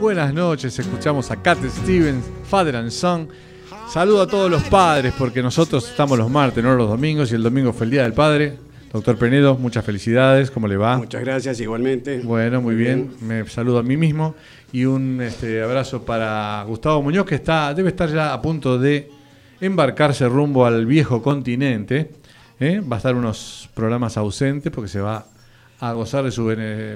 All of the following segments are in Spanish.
Buenas noches, escuchamos a Cat Stevens, Father and Son. Saludo a todos los padres porque nosotros estamos los martes, no los domingos, y el domingo fue el Día del Padre. Doctor Penedo, muchas felicidades, ¿cómo le va? Muchas gracias, igualmente. Bueno, muy bien. Me saludo a mí mismo y un este, abrazo para Gustavo Muñoz que está, debe estar ya a punto de embarcarse rumbo al viejo continente. ¿eh? Va a estar unos programas ausentes porque se va a gozar de sus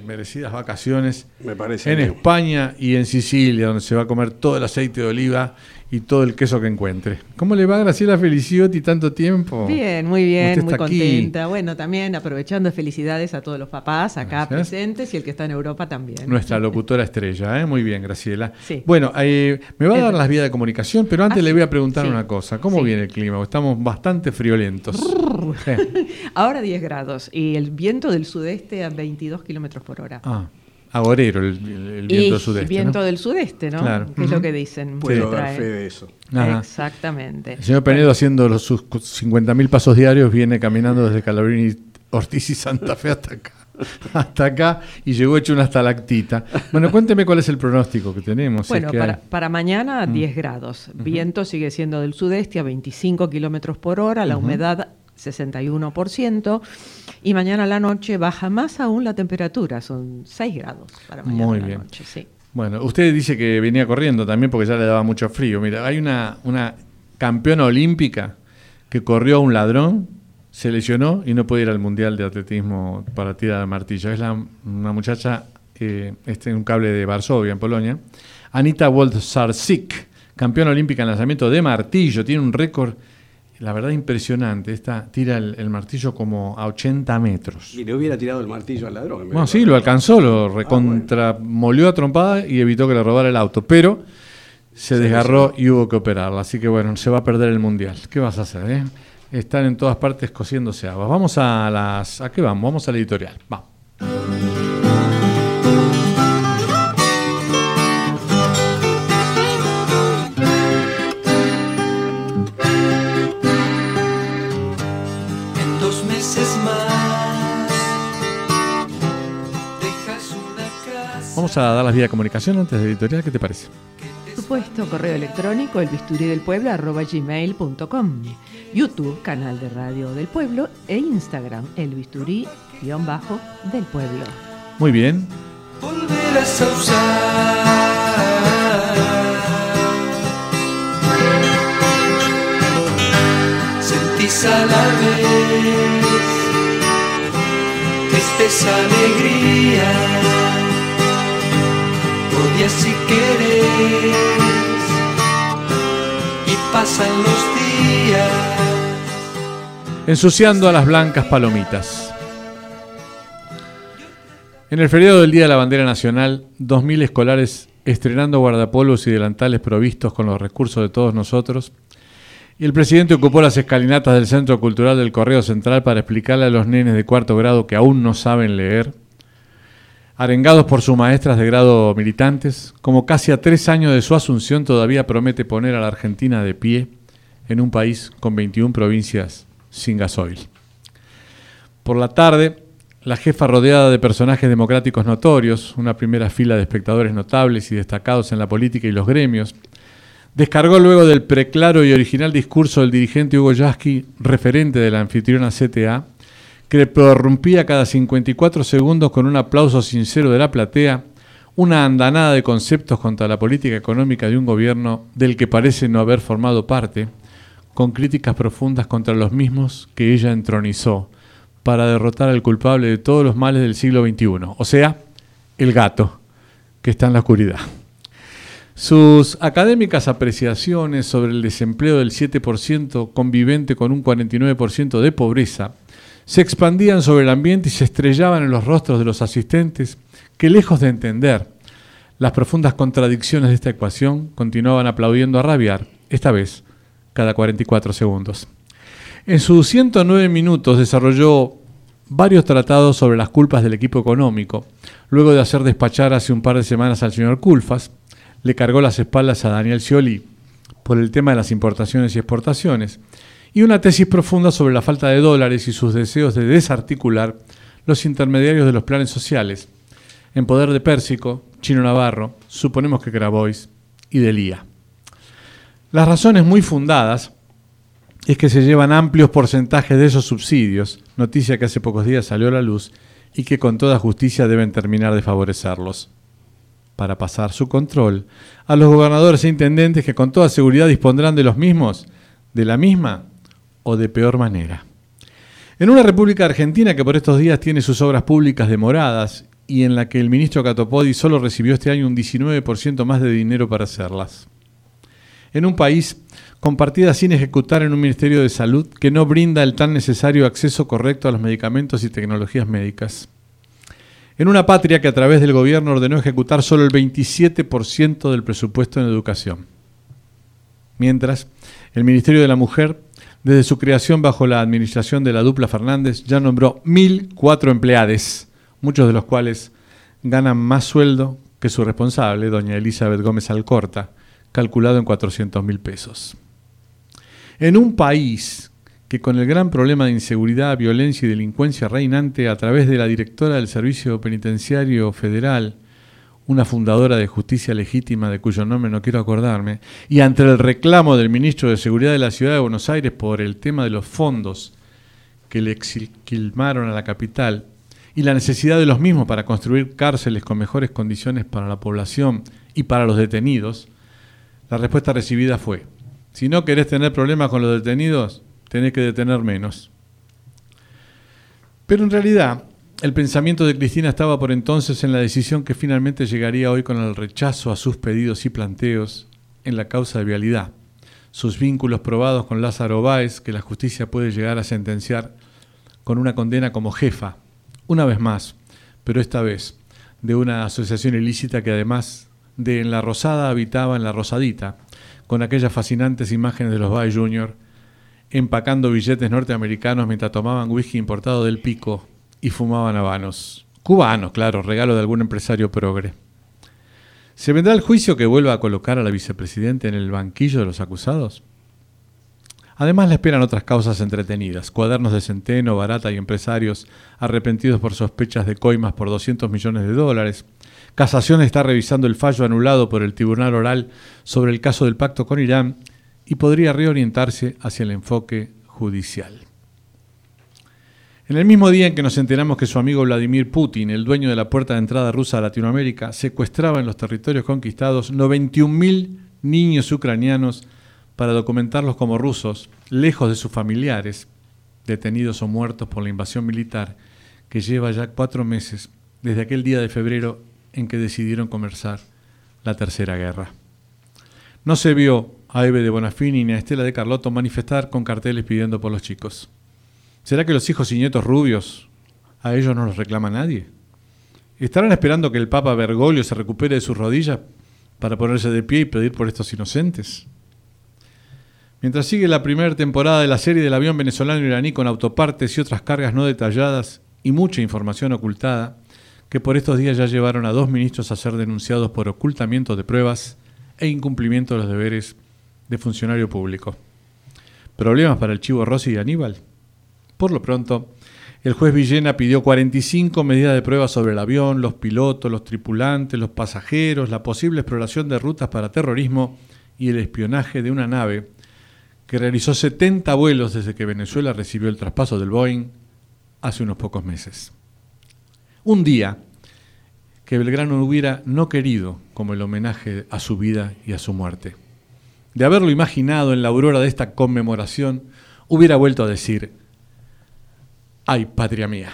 merecidas vacaciones Me parece en bien. España y en Sicilia, donde se va a comer todo el aceite de oliva y todo el queso que encuentre. ¿Cómo le va Graciela Feliciotti tanto tiempo? Bien, muy bien, muy aquí. contenta. Bueno, también aprovechando felicidades a todos los papás acá Gracias. presentes y el que está en Europa también. Nuestra locutora estrella, ¿eh? muy bien, Graciela. Sí. Bueno, eh, me va a dar las vías de comunicación, pero antes Ah, le voy a preguntar Sí. una cosa. ¿Cómo Sí. viene el clima? Estamos bastante friolentos. Ahora 10 grados y el viento del sudeste a 22 kilómetros por hora. Ah, agorero el, el- el viento y sudeste. viento ¿no? del sudeste, ¿no? Claro. Que es lo que dicen. Puedo dar fe de eso. Ajá. Exactamente. El señor Penedo haciendo los, sus 50.000 pasos diarios viene caminando desde Calabrini, Ortiz y Santa Fe hasta acá. Hasta acá y llegó hecho una estalactita. Bueno, cuénteme cuál es el pronóstico que tenemos. si Bueno, es que para, hay. Para mañana 10 grados. Viento sigue siendo del sudeste a 25 kilómetros por hora, la humedad 61%. Y mañana a la noche baja más aún la temperatura, son 6 grados para mañana Muy a la bien. noche. Sí. Bueno, usted dice que venía corriendo también porque ya le daba mucho frío. Mira, hay una, una campeona olímpica que corrió a un ladrón, se lesionó y no puede ir al Mundial de Atletismo para tirar de martillo. Es la, una muchacha, eh, este, en un cable de Varsovia, en Polonia. Anita Woltzarsik, campeona olímpica en lanzamiento de martillo, tiene un récord, la verdad, impresionante. Esta tira el, el martillo como a 80 metros. Y le hubiera tirado el martillo al ladrón. Bueno, sí, lo alcanzó, lo recontramolió a trompada y evitó que le robara el auto, pero se desgarró y hubo que operarla. Así que bueno, se va a perder el mundial. ¿Qué vas a hacer? eh? Están en todas partes cosiéndose habas. Vamos a las. ¿A qué vamos? Vamos al editorial. Vamos. Vamos a dar las vías de comunicación antes del editorial. ¿Qué te parece? Por supuesto, correo electrónico el bisturí del pueblo arroba gmail.com, YouTube, canal de radio del pueblo e Instagram el bisturí guion bajo del pueblo. Muy bien. volverás a usar. Sentís a la vez tristeza, alegría, odias si y pasan los días. Ensuciando a las blancas palomitas. En el feriado del Día de la Bandera Nacional, 2.000 escolares estrenando guardapolvos y delantales provistos con los recursos de todos nosotros, y el presidente ocupó las escalinatas del Centro Cultural del Correo Central para explicarle a los nenes de cuarto grado que aún no saben leer, arengados por sus maestras de grado militantes, como casi a tres años de su asunción todavía promete poner a la Argentina de pie en un país con 21 provincias sin gasoil. Por la tarde, la jefa rodeada de personajes democráticos notorios, una primera fila de espectadores notables y destacados en la política y los gremios, descargó luego del preclaro y original discurso del dirigente Hugo Yasky, referente de la anfitriona CTA, que prorrumpía cada 54 segundos con un aplauso sincero de la platea, una andanada de conceptos contra la política económica de un gobierno del que parece no haber formado parte, con críticas profundas contra los mismos que ella entronizó para derrotar al culpable de todos los males del siglo XXI, o sea, el gato que está en la oscuridad. Sus académicas apreciaciones sobre el desempleo del 7% convivente con un 49% de pobreza se expandían sobre el ambiente y se estrellaban en los rostros de los asistentes que lejos de entender las profundas contradicciones de esta ecuación continuaban aplaudiendo a rabiar, esta vez cada 44 segundos. En sus 109 minutos desarrolló varios tratados sobre las culpas del equipo económico, luego de hacer despachar hace un par de semanas al señor Culfas, le cargó las espaldas a Daniel Scioli por el tema de las importaciones y exportaciones, y una tesis profunda sobre la falta de dólares y sus deseos de desarticular los intermediarios de los planes sociales, en poder de Pérsico, Chino Navarro, suponemos que Grabois y Delía. Las razones muy fundadas es que se llevan amplios porcentajes de esos subsidios, noticia que hace pocos días salió a la luz y que con toda justicia deben terminar de favorecerlos para pasar su control a los gobernadores e intendentes que con toda seguridad dispondrán de los mismos, de la misma o de peor manera. En una República Argentina que por estos días tiene sus obras públicas demoradas y en la que el ministro Catopodi solo recibió este año un 19% más de dinero para hacerlas. En un país con partidas sin ejecutar en un Ministerio de Salud que no brinda el tan necesario acceso correcto a los medicamentos y tecnologías médicas en una patria que a través del gobierno ordenó ejecutar solo el 27% del presupuesto en educación. Mientras, el Ministerio de la Mujer, desde su creación bajo la administración de la dupla Fernández, ya nombró 1.004 empleados, muchos de los cuales ganan más sueldo que su responsable, doña Elizabeth Gómez Alcorta, calculado en 400 mil pesos. En un país que con el gran problema de inseguridad, violencia y delincuencia reinante a través de la directora del Servicio Penitenciario Federal, una fundadora de justicia legítima de cuyo nombre no quiero acordarme, y ante el reclamo del ministro de Seguridad de la Ciudad de Buenos Aires por el tema de los fondos que le exilmaron a la capital y la necesidad de los mismos para construir cárceles con mejores condiciones para la población y para los detenidos, la respuesta recibida fue, si no querés tener problemas con los detenidos, tenés que detener menos. Pero en realidad, el pensamiento de Cristina estaba por entonces en la decisión que finalmente llegaría hoy con el rechazo a sus pedidos y planteos en la causa de vialidad, sus vínculos probados con Lázaro Báez, que la justicia puede llegar a sentenciar con una condena como jefa, una vez más, pero esta vez de una asociación ilícita que además de en la Rosada habitaba en la Rosadita, con aquellas fascinantes imágenes de los Báez Jr empacando billetes norteamericanos mientras tomaban whisky importado del pico y fumaban habanos. Cubanos, claro, regalo de algún empresario progre. ¿Se vendrá el juicio que vuelva a colocar a la vicepresidenta en el banquillo de los acusados? Además le esperan otras causas entretenidas, cuadernos de centeno, barata y empresarios arrepentidos por sospechas de coimas por 200 millones de dólares. Casación está revisando el fallo anulado por el Tribunal Oral sobre el caso del pacto con Irán y podría reorientarse hacia el enfoque judicial. En el mismo día en que nos enteramos que su amigo Vladimir Putin, el dueño de la puerta de entrada rusa a Latinoamérica, secuestraba en los territorios conquistados 91.000 niños ucranianos para documentarlos como rusos, lejos de sus familiares, detenidos o muertos por la invasión militar que lleva ya cuatro meses desde aquel día de febrero en que decidieron comenzar la Tercera Guerra. No se vio a Eve de Bonafini ni a Estela de Carlotto manifestar con carteles pidiendo por los chicos. ¿Será que los hijos y nietos rubios a ellos no los reclama nadie? ¿Estarán esperando que el Papa Bergoglio se recupere de sus rodillas para ponerse de pie y pedir por estos inocentes. Mientras sigue la primera temporada de la serie del avión venezolano iraní con autopartes y otras cargas no detalladas y mucha información ocultada, que por estos días ya llevaron a dos ministros a ser denunciados por ocultamiento de pruebas e incumplimiento de los deberes de funcionario público. ¿Problemas para el Chivo Rossi y Aníbal? Por lo pronto, el juez Villena pidió 45 medidas de prueba sobre el avión, los pilotos, los tripulantes, los pasajeros, la posible exploración de rutas para terrorismo y el espionaje de una nave que realizó 70 vuelos desde que Venezuela recibió el traspaso del Boeing hace unos pocos meses. Un día que Belgrano hubiera no querido como el homenaje a su vida y a su muerte. De haberlo imaginado en la aurora de esta conmemoración, hubiera vuelto a decir, ay patria mía.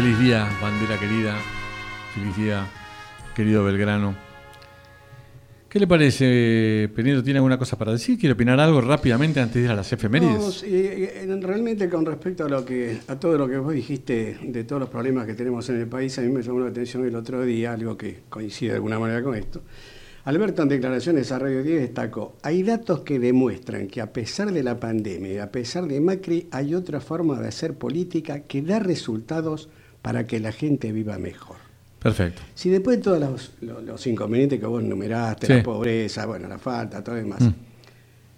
Feliz día, bandera querida. Feliz día, querido Belgrano. ¿Qué le parece, Penedo? ¿Tiene alguna cosa para decir? ¿Quiere opinar algo rápidamente antes de ir a las efemérides? No, eh, realmente con respecto a a todo lo que vos dijiste de todos los problemas que tenemos en el país, a mí me llamó la atención el otro día, algo que coincide de alguna manera con esto. Alberto en declaraciones a Radio 10 destacó, hay datos que demuestran que a pesar de la pandemia y a pesar de Macri hay otra forma de hacer política que da resultados para que la gente viva mejor. Perfecto. Si después de todos los, los- los inconvenientes que vos enumeraste, Sí. la pobreza, bueno, la falta, todo lo demás, Mm.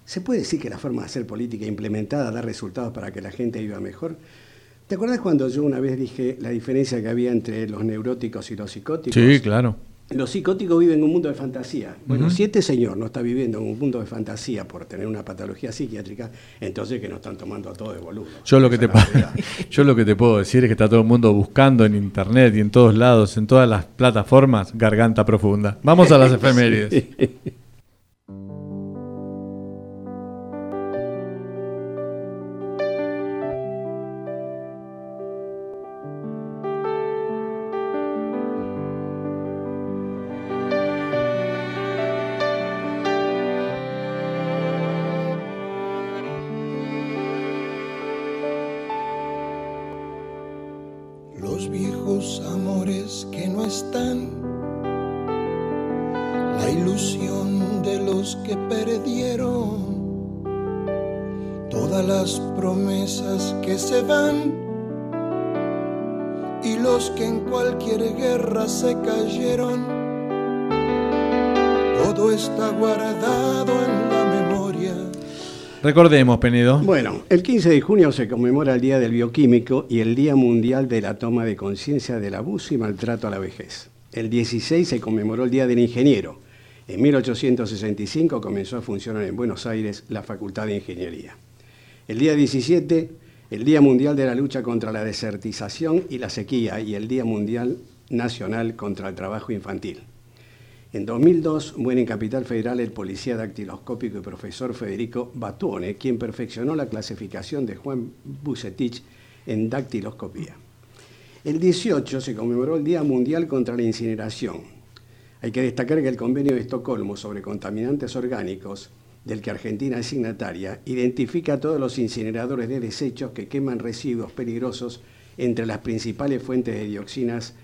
¿se puede decir que la forma de hacer política implementada da resultados para que la gente viva mejor? ¿Te acuerdas cuando yo una vez dije la diferencia que había entre los neuróticos y los psicóticos? Sí, claro. Los psicóticos viven en un mundo de fantasía. Bueno, Ujú. si este señor no está viviendo en un mundo de fantasía por tener una patología psiquiátrica, entonces que nos están tomando a todos de boludo. Yo lo, que te, yo lo que te puedo decir es que está todo el mundo buscando en internet y en todos lados, en todas las plataformas, garganta profunda. Vamos a las efemérides. Que perdieron, todas las promesas que se van y los que en cualquier guerra se cayeron. Todo está guardado en la memoria. Recordemos, Penedo. Bueno, el 15 de junio se conmemora el Día del Bioquímico y el Día Mundial de la Toma de Conciencia del Abuso y Maltrato a la Vejez. El 16 se conmemoró el Día del Ingeniero. En 1865 comenzó a funcionar en Buenos Aires la Facultad de Ingeniería. El día 17, el Día Mundial de la Lucha contra la Desertización y la Sequía y el Día Mundial Nacional contra el Trabajo Infantil. En 2002 muere en Capital Federal el policía dactiloscópico y profesor Federico Batuone, quien perfeccionó la clasificación de Juan Bucetich en dactiloscopía. El 18 se conmemoró el Día Mundial contra la Incineración. Hay que destacar que el Convenio de Estocolmo sobre contaminantes orgánicos, del que Argentina es signataria, identifica a todos los incineradores de desechos que queman residuos peligrosos entre las principales fuentes de dioxinas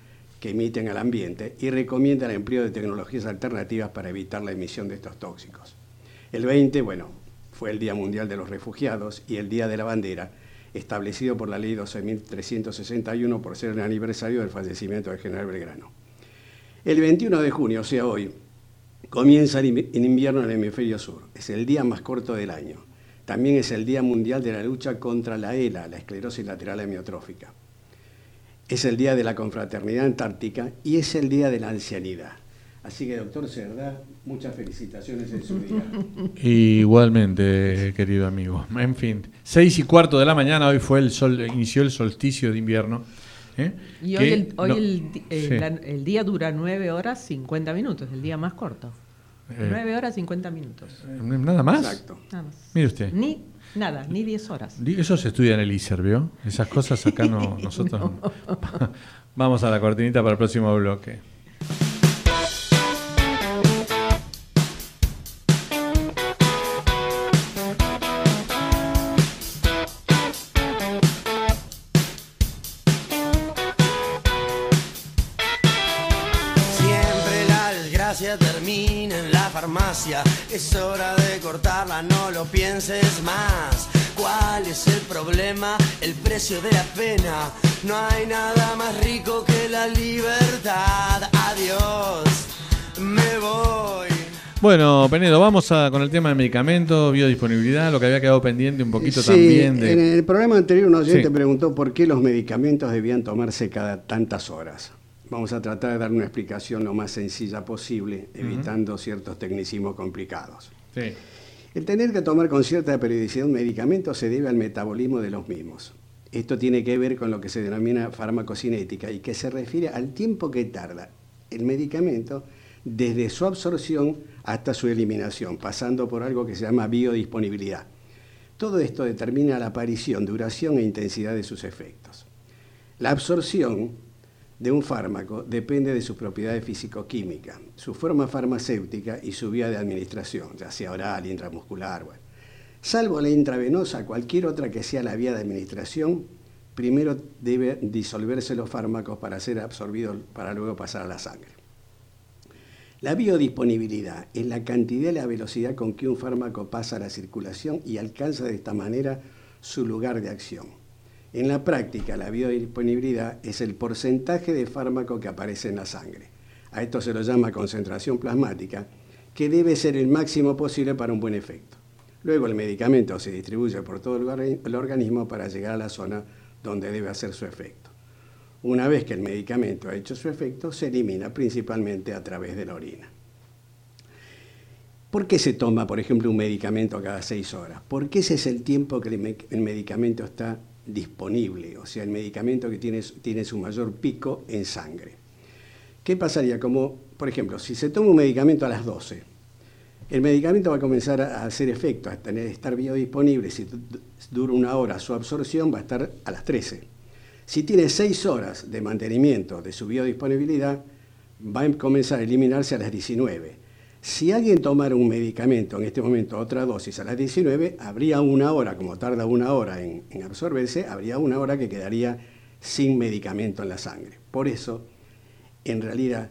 que emiten al ambiente y recomienda el empleo de tecnologías alternativas para evitar la emisión de estos tóxicos. El 20, bueno, fue el Día Mundial de los Refugiados y el Día de la Bandera, establecido por la Ley 12.361 por ser el aniversario del fallecimiento del general Belgrano. El 21 de junio, o sea hoy, comienza el invi- el invierno en el hemisferio sur. Es el día más corto del año. También es el Día Mundial de la Lucha contra la ELA, la esclerosis lateral amiotrófica. Es el Día de la Confraternidad Antártica y es el Día de la Ancianidad. Así que, doctor Cerdá, muchas felicitaciones en su día. Igualmente, querido amigo. En fin, seis y cuarto de la mañana, hoy fue el sol, inició el solsticio de invierno. ¿Eh? Y hoy, el, hoy no- el, di- eh, Sí. la- el día dura 9 horas 50 minutos, el día más corto. Eh. 9 horas 50 minutos. ¿Nada más? Exacto. Nada más. Mire usted. Ni nada, ni 10 horas. Eso se estudia en el ISER, ¿vio? Esas cosas acá no, nosotros. Vamos a la cortinita para el próximo bloque. Es hora de cortarla, no lo pienses más. ¿Cuál es el problema? El precio de la pena. No hay nada más rico que la libertad. Adiós, me voy. Bueno, Penedo, vamos a, con el tema de medicamentos, biodisponibilidad, lo que había quedado pendiente un poquito Sí, también de... En el programa anterior un oyente Sí. preguntó por qué los medicamentos debían tomarse cada tantas horas. Vamos a tratar de dar una explicación lo más sencilla posible, evitando ciertos tecnicismos complicados. Sí. El tener que tomar con cierta periodicidad un medicamento se debe al metabolismo de los mismos. Esto tiene que ver con lo que se denomina farmacocinética y que se refiere al tiempo que tarda el medicamento desde su absorción hasta su eliminación, pasando por algo que se llama biodisponibilidad. Todo esto determina la aparición, duración e intensidad de sus efectos. La absorción de un fármaco depende de sus propiedades físico-químicas, su forma farmacéutica y su vía de administración, ya sea oral, intramuscular. Salvo la intravenosa, cualquier otra que sea la vía de administración, primero debe disolverse los fármacos para ser absorbidos para luego pasar a la sangre. La biodisponibilidad es la cantidad y la velocidad con que un fármaco pasa a la circulación y alcanza de esta manera su lugar de acción. En la práctica, la biodisponibilidad es el porcentaje de fármaco que aparece en la sangre. A esto se lo llama concentración plasmática, que debe ser el máximo posible para un buen efecto. Luego el medicamento se distribuye por todo el orga- el organismo para llegar a la zona donde debe hacer su efecto. Una vez que el medicamento ha hecho su efecto, se elimina principalmente a través de la orina. ¿Por qué se toma, por ejemplo, un medicamento cada seis horas? Porque ese es el tiempo que el medicamento está disponible, o sea, el medicamento que tiene, tiene su mayor pico en sangre. ¿Qué pasaría? Como, por ejemplo, si se toma un medicamento a las 12, el medicamento va a comenzar a hacer efecto, a tener, estar biodisponible. Si du- dura una hora su absorción, va a estar a las 13. Si tiene 6 horas de mantenimiento de su biodisponibilidad, va a comenzar a eliminarse a las 19. Si alguien tomara un medicamento en este momento, otra dosis a las 19, habría una hora, como tarda una hora en, en absorberse, habría una hora que quedaría sin medicamento en la sangre. Por eso, en realidad,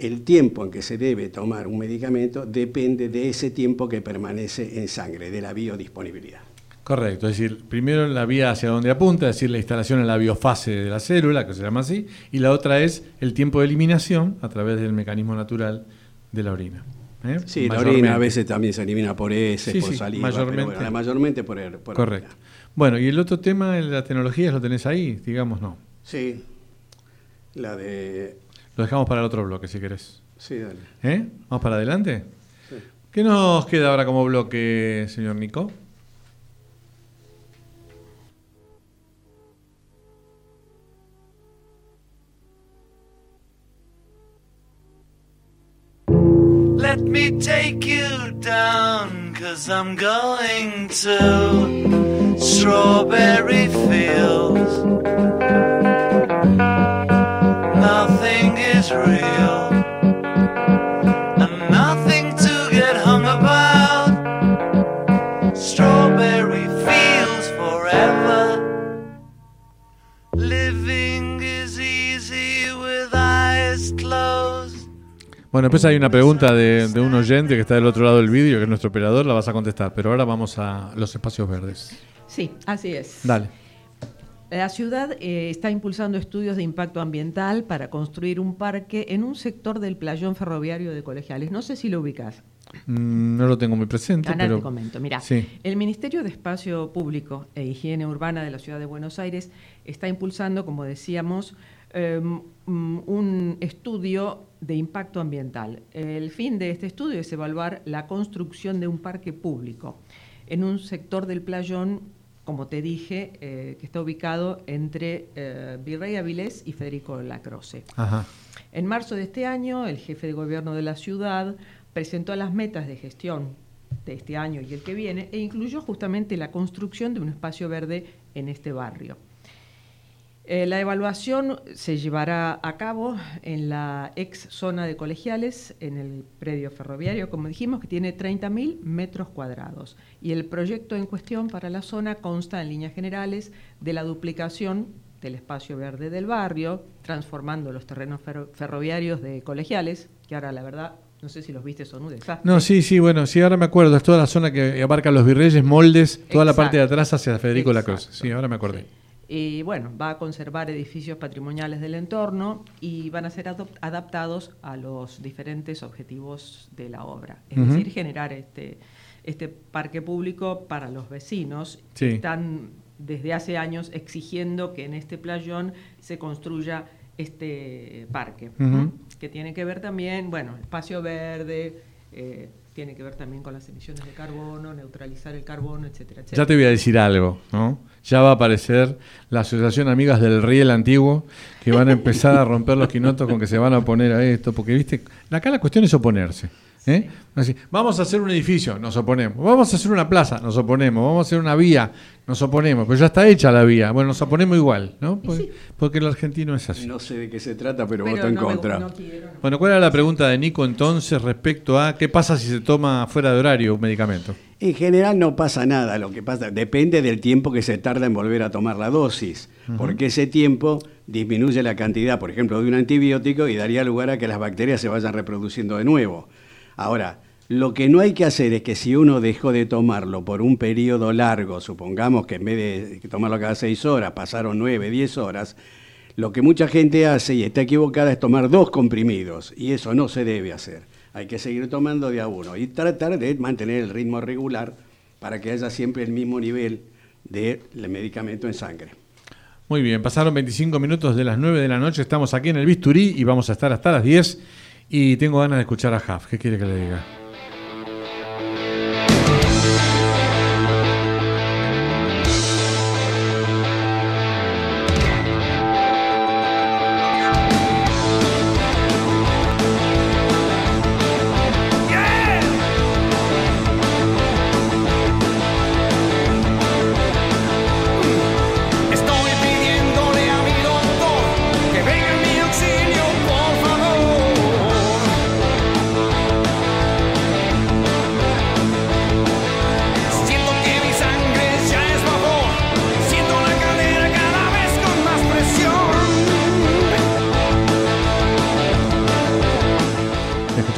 el tiempo en que se debe tomar un medicamento depende de ese tiempo que permanece en sangre, de la biodisponibilidad. Correcto, es decir, primero la vía hacia donde apunta, es decir, la instalación en la biofase de la célula, que se llama así, y la otra es el tiempo de eliminación a través del mecanismo natural de la orina. ¿Eh? Sí, la Mayormente. orina a veces también se elimina por heces, Sí, por sí, saliva, pero mayormente. bueno, la mayormente por, el- por Correcto. orina. Bueno, y el otro tema, las tecnologías, lo tenés ahí, digamos, no. Sí, la de... Lo dejamos para el otro bloque, si querés. Sí, dale. ¿Eh? ¿Vamos para adelante? Sí. ¿Qué nos queda ahora como bloque, señor Nico? Let me take you down, cause I'm going to strawberry fields. Nothing is real, Bueno, después hay una pregunta de, de un oyente que está del otro lado del vídeo, que es nuestro operador, la vas a contestar, pero ahora vamos a los espacios verdes. Sí, así es. Dale. La ciudad eh, está impulsando estudios de impacto ambiental para construir un parque en un sector del playón ferroviario de Colegiales. No sé si lo ubicas. Mm, No lo tengo muy presente, Ahora pero... te comento. Mira, Sí. el Ministerio de Espacio Público e Higiene Urbana de la Ciudad de Buenos Aires está impulsando, como decíamos, eh, un estudio de impacto ambiental. El fin de este estudio es evaluar la construcción de un parque público en un sector del playón, como te dije, eh, que está ubicado entre eh, Virrey Avilés y Federico Lacroce. En marzo de este año, el jefe de gobierno de la ciudad presentó las metas de gestión de este año y el que viene e incluyó justamente la construcción de un espacio verde en este barrio. Eh, la evaluación se llevará a cabo en la ex zona de colegiales, en el predio ferroviario, como dijimos, que tiene 30.000 metros cuadrados. Y el proyecto en cuestión para la zona consta en líneas generales de la duplicación del espacio verde del barrio, transformando los terrenos ferroviarios de colegiales, que ahora la verdad no sé si los viste, son un desastre. No, sí, sí, bueno, sí, ahora me acuerdo. Es toda la zona que abarca los virreyes, moldes, toda la parte de atrás hacia Federico Lacroze. Sí, ahora me acordé. Y bueno, va a conservar edificios patrimoniales del entorno y van a ser adaptados a los diferentes objetivos de la obra. Es decir, generar este, este parque público para los vecinos. que Están desde hace años exigiendo que en este playón se construya este parque, que tiene que ver también, bueno, espacio verde, eh, tiene que ver también con las emisiones de carbono, neutralizar el carbono, etcétera, etcétera. Ya te voy a decir algo, ¿no? Ya va a aparecer la Asociación Amigas del Riel Antiguo, que van a empezar a romper los quinotos con que se van a oponer a esto, porque, viste, acá la cuestión es oponerse. ¿Eh? vamos a hacer un edificio, nos oponemos. Vamos a hacer una plaza, nos oponemos. Vamos a hacer una vía, nos oponemos, pero ya está hecha la vía. Bueno, nos oponemos igual, ¿no? Porque, el argentino es así. No sé de qué se trata, pero, voto en contra. bueno, ¿cuál era la pregunta de Nico entonces respecto a qué pasa si se toma fuera de horario un medicamento? En general no pasa nada, lo que pasa depende del tiempo que se tarda en volver a tomar la dosis, porque ese tiempo disminuye la cantidad, por ejemplo, de un antibiótico y daría lugar a que las bacterias se vayan reproduciendo de nuevo. Ahora, lo que no hay que hacer es que si uno dejó de tomarlo por un periodo largo, supongamos que en vez de tomarlo cada seis horas, pasaron nueve, diez horas, lo que mucha gente hace y está equivocada es tomar dos comprimidos, y eso no se debe hacer. Hay que seguir tomando de a uno y tratar de mantener el ritmo regular para que haya siempre el mismo nivel de medicamento en sangre. Muy bien, pasaron 25 minutos de las 9 de la noche, estamos aquí en el Bisturí y vamos a estar hasta las 10 y tengo ganas de escuchar a Jaf. ¿Qué quiere que le diga?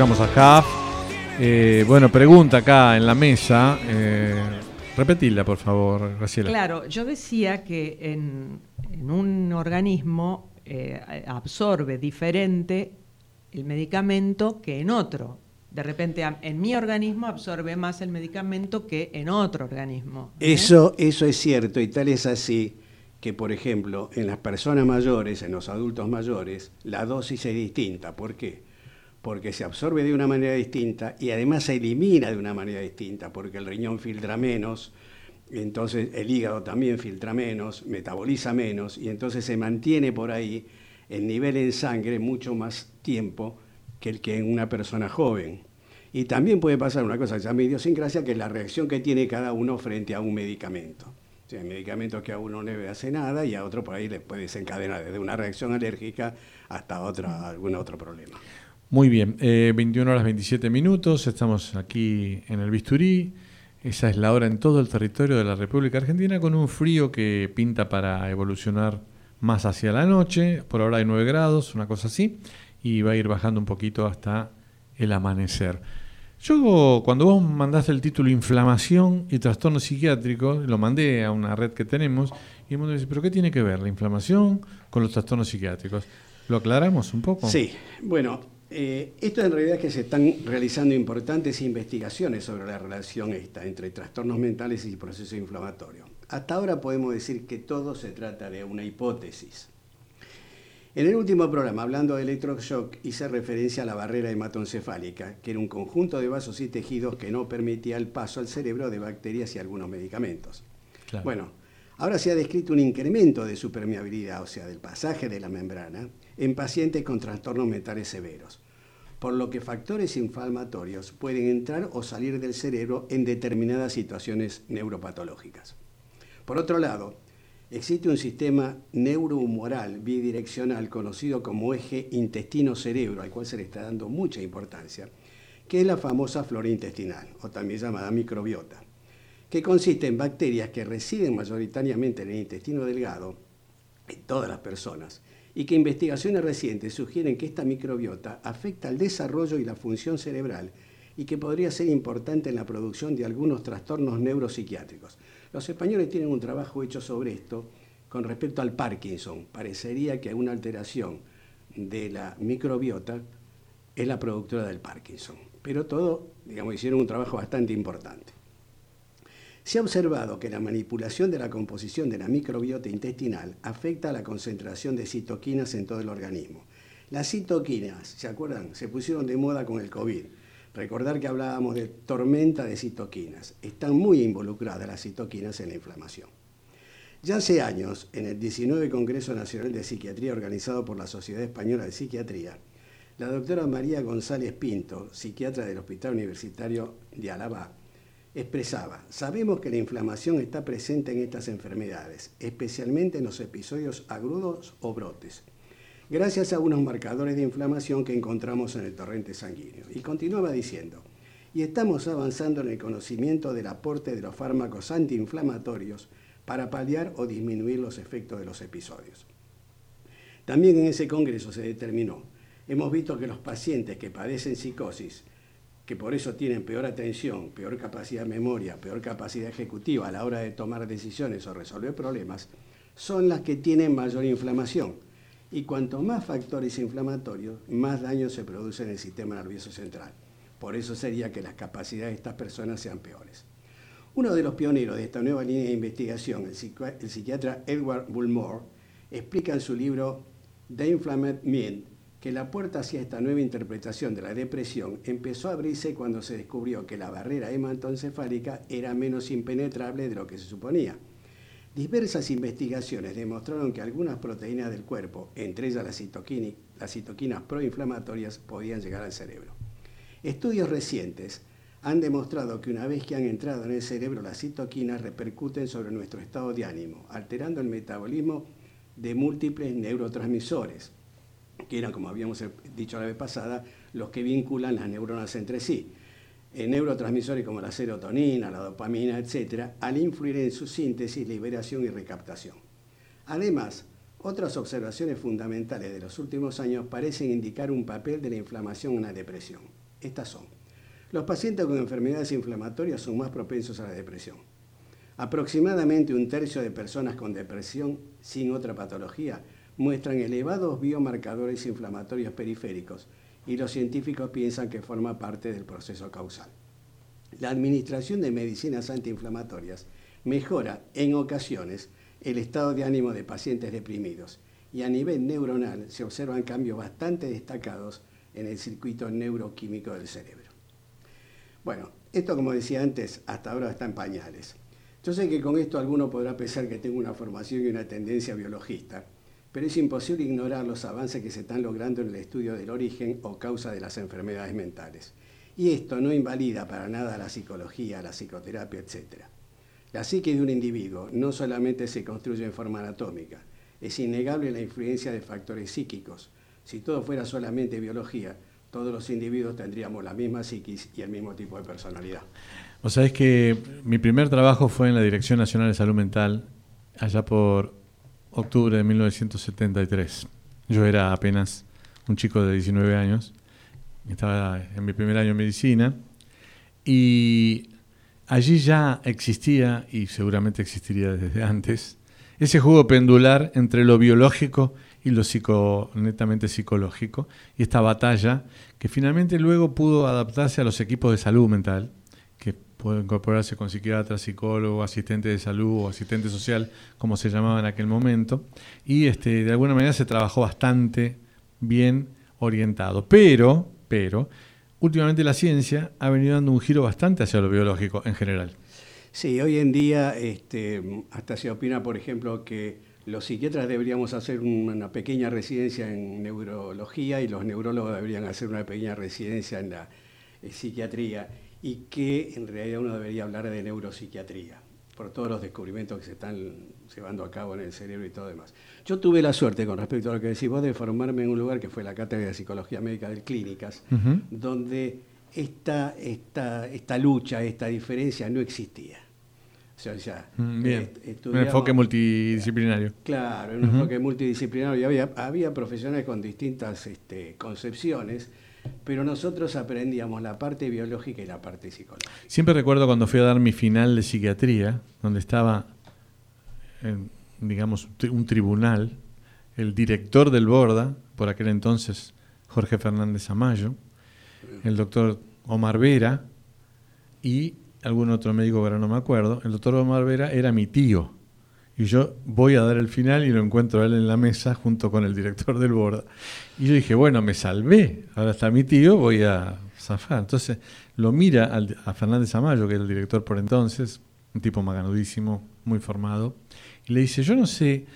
Acá. Eh, bueno, pregunta acá en la mesa. Eh, repetirla, por favor, Graciela. Claro, yo decía que en, un organismo eh, absorbe diferente el medicamento que en otro. De repente en mi organismo absorbe más el medicamento que en otro organismo. Eso, eso es cierto y tal es así que, por ejemplo, en las personas mayores, en los adultos mayores, la dosis es distinta. ¿Por qué? Porque se absorbe de una manera distinta y además se elimina de una manera distinta, porque el riñón filtra menos, entonces el hígado también filtra menos, metaboliza menos, y entonces se mantiene por ahí el nivel en sangre mucho más tiempo que el que en una persona joven. Y también puede pasar una cosa que se llama idiosincrasia, que es la reacción que tiene cada uno frente a un medicamento. O hay medicamentos que a uno no le hace nada y a otro por ahí le puede desencadenar desde una reacción alérgica hasta otra, algún otro problema. Muy bien, 21 eh, horas 27 minutos, estamos aquí en el Bisturí. Esa es la hora en todo el territorio de la República Argentina con un frío que pinta para evolucionar más hacia la noche. Por ahora hay 9 grados, una cosa así, y va a ir bajando un poquito hasta el amanecer. Yo cuando vos mandaste el título Inflamación y Trastorno Psiquiátrico, lo mandé a una red que tenemos y el mundo dice, pero ¿qué tiene que ver la inflamación con los trastornos psiquiátricos? ¿Lo aclaramos un poco? Sí, bueno, eh, esto en realidad es que se están realizando importantes investigaciones sobre la relación esta entre trastornos mentales y procesos inflamatorios. Hasta ahora podemos decir que todo se trata de una hipótesis. En el último programa, hablando de electroshock, hice referencia a la barrera hematoencefálica, que era un conjunto de vasos y tejidos que no permitía el paso al cerebro de bacterias y algunos medicamentos. Bueno, ahora se ha descrito un incremento de su permeabilidad, o sea, del pasaje de la membrana, en pacientes con trastornos mentales severos, por lo que factores inflamatorios pueden entrar o salir del cerebro en determinadas situaciones neuropatológicas. Por otro lado, existe un sistema neurohumoral bidireccional conocido como eje intestino-cerebro, al cual se le está dando mucha importancia, que es la famosa flora intestinal, o también llamada microbiota, que consiste en bacterias que residen mayoritariamente en el intestino delgado, en todas las personas, y que investigaciones recientes sugieren que esta microbiota afecta al desarrollo y la función cerebral y que podría ser importante en la producción de algunos trastornos neuropsiquiátricos. Los españoles tienen un trabajo hecho sobre esto con respecto al Parkinson. Parecería que una alteración de la microbiota es la productora del Parkinson. Pero todo, digamos, hicieron un trabajo bastante importante. Se ha observado que la manipulación de la composición de la microbiota intestinal afecta a la concentración de citoquinas en todo el organismo. Las citoquinas, ¿se acuerdan? Se pusieron de moda con el COVID Recordar que hablábamos de tormenta de citoquinas. Están muy involucradas las citoquinas en la inflamación. Ya hace años, en el 19 Congreso Nacional de Psiquiatría organizado por la Sociedad Española de Psiquiatría, la doctora María González Pinto, psiquiatra del Hospital Universitario de Alabá, expresaba, sabemos que la inflamación está presente en estas enfermedades, especialmente en los episodios agudos o brotes gracias a unos marcadores de inflamación que encontramos en el torrente sanguíneo. Y continuaba diciendo, y estamos avanzando en el conocimiento del aporte de los fármacos antiinflamatorios para paliar o disminuir los efectos de los episodios. También en ese congreso se determinó, hemos visto que los pacientes que padecen psicosis, que por eso tienen peor atención, peor capacidad de memoria, peor capacidad ejecutiva a la hora de tomar decisiones o resolver problemas, son las que tienen mayor inflamación y cuanto más factores inflamatorios, más daño se produce en el sistema nervioso central. Por eso sería que las capacidades de estas personas sean peores. Uno de los pioneros de esta nueva línea de investigación, el, psiquiatra Edward Bullmore, explica en su libro The Inflamed Mind que la puerta hacia esta nueva interpretación de la depresión empezó a abrirse cuando se descubrió que la barrera hematoencefálica era menos impenetrable de lo que se suponía Diversas investigaciones demostraron que algunas proteínas del cuerpo, entre ellas las, las citoquinas proinflamatorias, podían llegar al cerebro. Estudios recientes han demostrado que una vez que han entrado en el cerebro, las citoquinas repercuten sobre nuestro estado de ánimo, alterando el metabolismo de múltiples neurotransmisores, que eran, como habíamos dicho la vez pasada, los que vinculan las neuronas entre sí neurotransmisores como la serotonina, la dopamina, etc., al influir en su síntesis, liberación y recaptación. Además, otras observaciones fundamentales de los últimos años parecen indicar un papel de la inflamación en la depresión. Estas son, los pacientes con enfermedades inflamatorias son más propensos a la depresión. Aproximadamente un tercio de personas con depresión sin otra patología muestran elevados biomarcadores inflamatorios periféricos, y los científicos piensan que forma parte del proceso causal. La administración de medicinas antiinflamatorias mejora en ocasiones el estado de ánimo de pacientes deprimidos y a nivel neuronal se observan cambios bastante destacados en el circuito neuroquímico del cerebro. Bueno, esto como decía antes, hasta ahora está en pañales. Yo sé que con esto alguno podrá pensar que tengo una formación y una tendencia biologista, pero es imposible ignorar los avances que se están logrando en el estudio del origen o causa de las enfermedades mentales. Y esto no invalida para nada la psicología, la psicoterapia, etc. La psique de un individuo no solamente se construye en forma anatómica, es innegable la influencia de factores psíquicos. Si todo fuera solamente biología, todos los individuos tendríamos la misma psiquis y el mismo tipo de personalidad. O sea, es que mi primer trabajo fue en la Dirección Nacional de Salud Mental, allá por octubre de 1973. Yo era apenas un chico de 19 años, estaba en mi primer año de medicina y allí ya existía, y seguramente existiría desde antes, ese juego pendular entre lo biológico y lo psico, netamente psicológico, y esta batalla que finalmente luego pudo adaptarse a los equipos de salud mental, pudo incorporarse con psiquiatra, psicólogo, asistente de salud o asistente social, como se llamaba en aquel momento, y este, de alguna manera se trabajó bastante bien orientado. Pero, pero, últimamente la ciencia ha venido dando un giro bastante hacia lo biológico en general. Sí, hoy en día este, hasta se opina, por ejemplo, que los psiquiatras deberíamos hacer una pequeña residencia en neurología y los neurólogos deberían hacer una pequeña residencia en la eh, psiquiatría y que en realidad uno debería hablar de neuropsiquiatría por todos los descubrimientos que se están llevando a cabo en el cerebro y todo demás. Yo tuve la suerte, con respecto a lo que decís vos, de formarme en un lugar que fue la Cátedra de Psicología Médica del Clínicas, donde esta, esta, esta lucha, esta diferencia no existía. O sea, ya, Mm, bien. Un enfoque multidisciplinario. Claro, un enfoque multidisciplinario. Y había, había profesionales con distintas este, concepciones, pero nosotros aprendíamos la parte biológica y la parte psicológica. Siempre recuerdo cuando fui a dar mi final de psiquiatría, donde estaba, en, digamos, un tribunal, el director del Borda, por aquel entonces Jorge Fernández Amayo, el doctor Omar Vera y algún otro médico ahora no me acuerdo. El doctor Omar Vera era mi tío. Y yo voy a dar el final y lo encuentro a él en la mesa junto con el director del Borda. Y yo dije, bueno, me salvé. Ahora está mi tío, voy a zafar. Entonces lo mira a Fernández Amayo, que era el director por entonces, un tipo maganudísimo, muy formado, y le dice, yo no sé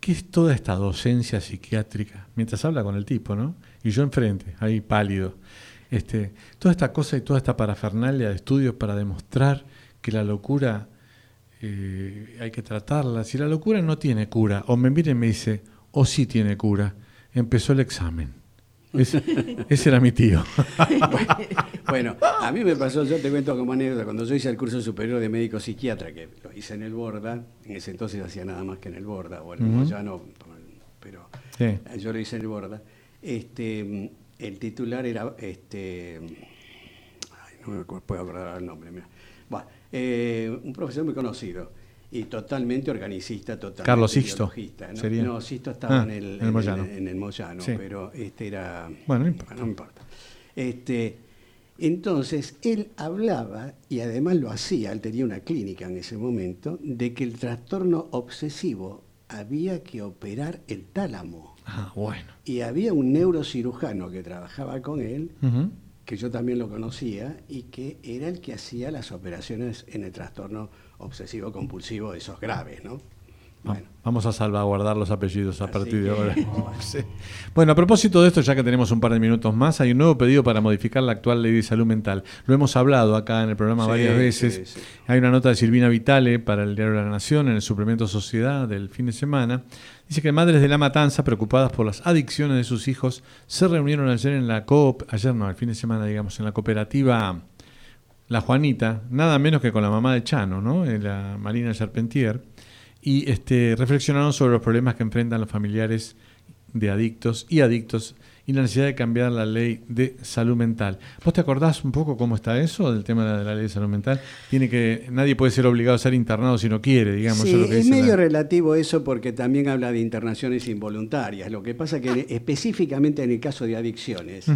qué es toda esta docencia psiquiátrica, mientras habla con el tipo, ¿no? Y yo enfrente, ahí pálido. Este, toda esta cosa y toda esta parafernalia de estudios para demostrar que la locura eh, hay que tratarla. Si la locura no tiene cura, o me mira y me dice, o sí tiene cura, empezó el examen. Ese, ese era mi tío. Bueno, a mí me pasó, yo te cuento como anécdota, cuando yo hice el curso superior de médico psiquiatra, que lo hice en el Borda, en ese entonces hacía nada más que en el Borda, o en el Ujú. Moyano, pero Sí. yo lo hice en el Borda. Este, el titular era, este, ay, no me puedo acordar el nombre, mira. Bueno, eh, un profesor muy conocido y totalmente organicista, totalmente Carlos Sixto, ¿no? sería. No, estaba Ah, en, el, en el Moyano. en el Moyano, Sí. pero este era... Bueno, no importa. no importa. Este, entonces, él hablaba, y además lo hacía, él tenía una clínica en ese momento, de que el trastorno obsesivo había que operar el tálamo. Ah, bueno. Y había un neurocirujano que trabajaba con él, Ujú. Que yo también lo conocía, y que era el que hacía las operaciones en el trastorno obsesivo compulsivo, esos graves, ¿no? Bueno. Vamos a salvaguardar los apellidos a Así partir de ahora. bueno. Sí. Bueno, a propósito de esto, ya que tenemos un par de minutos más, hay un nuevo pedido para modificar la actual ley de salud mental. Lo hemos hablado acá en el programa Sí, varias veces. sí. Hay una nota de Silvina Vitale para el diario La Nación en el suplemento Sociedad del fin de semana. Dice que madres de la matanza, preocupadas por las adicciones de sus hijos, se reunieron ayer en la coop, ayer no, fin de semana, digamos, en la cooperativa La Juanita, nada menos que con la mamá de Chano, ¿no? En la Marina Charpentier, y este, reflexionaron sobre los problemas que enfrentan los familiares de adictos y adictos y la necesidad de cambiar la ley de salud mental. ¿Vos te acordás un poco cómo está eso del tema de la ley de salud mental? Tiene que nadie puede ser obligado a ser internado si no quiere, digamos. Sí, eso es lo que es dice la- medio relativo eso porque también habla de internaciones involuntarias. Lo que pasa que específicamente en el caso de adicciones,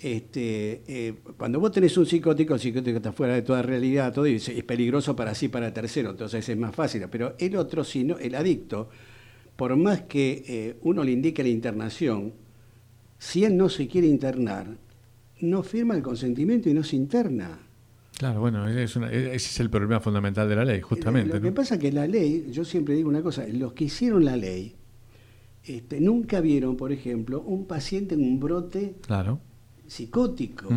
este, eh, cuando vos tenés un psicótico, el psicótico está fuera de toda realidad, todo y es, es peligroso para sí, para tercero, entonces es más fácil. Pero el otro, si no, el adicto, por más que eh, uno le indique la internación, si él no se quiere internar, no firma el consentimiento y no se interna. Claro, bueno, es una- ese es el problema fundamental de la ley, justamente. Lo que pasa es que la ley, yo siempre digo una cosa, los que hicieron la ley este, nunca vieron, por ejemplo, un paciente en un brote Claro. psicótico.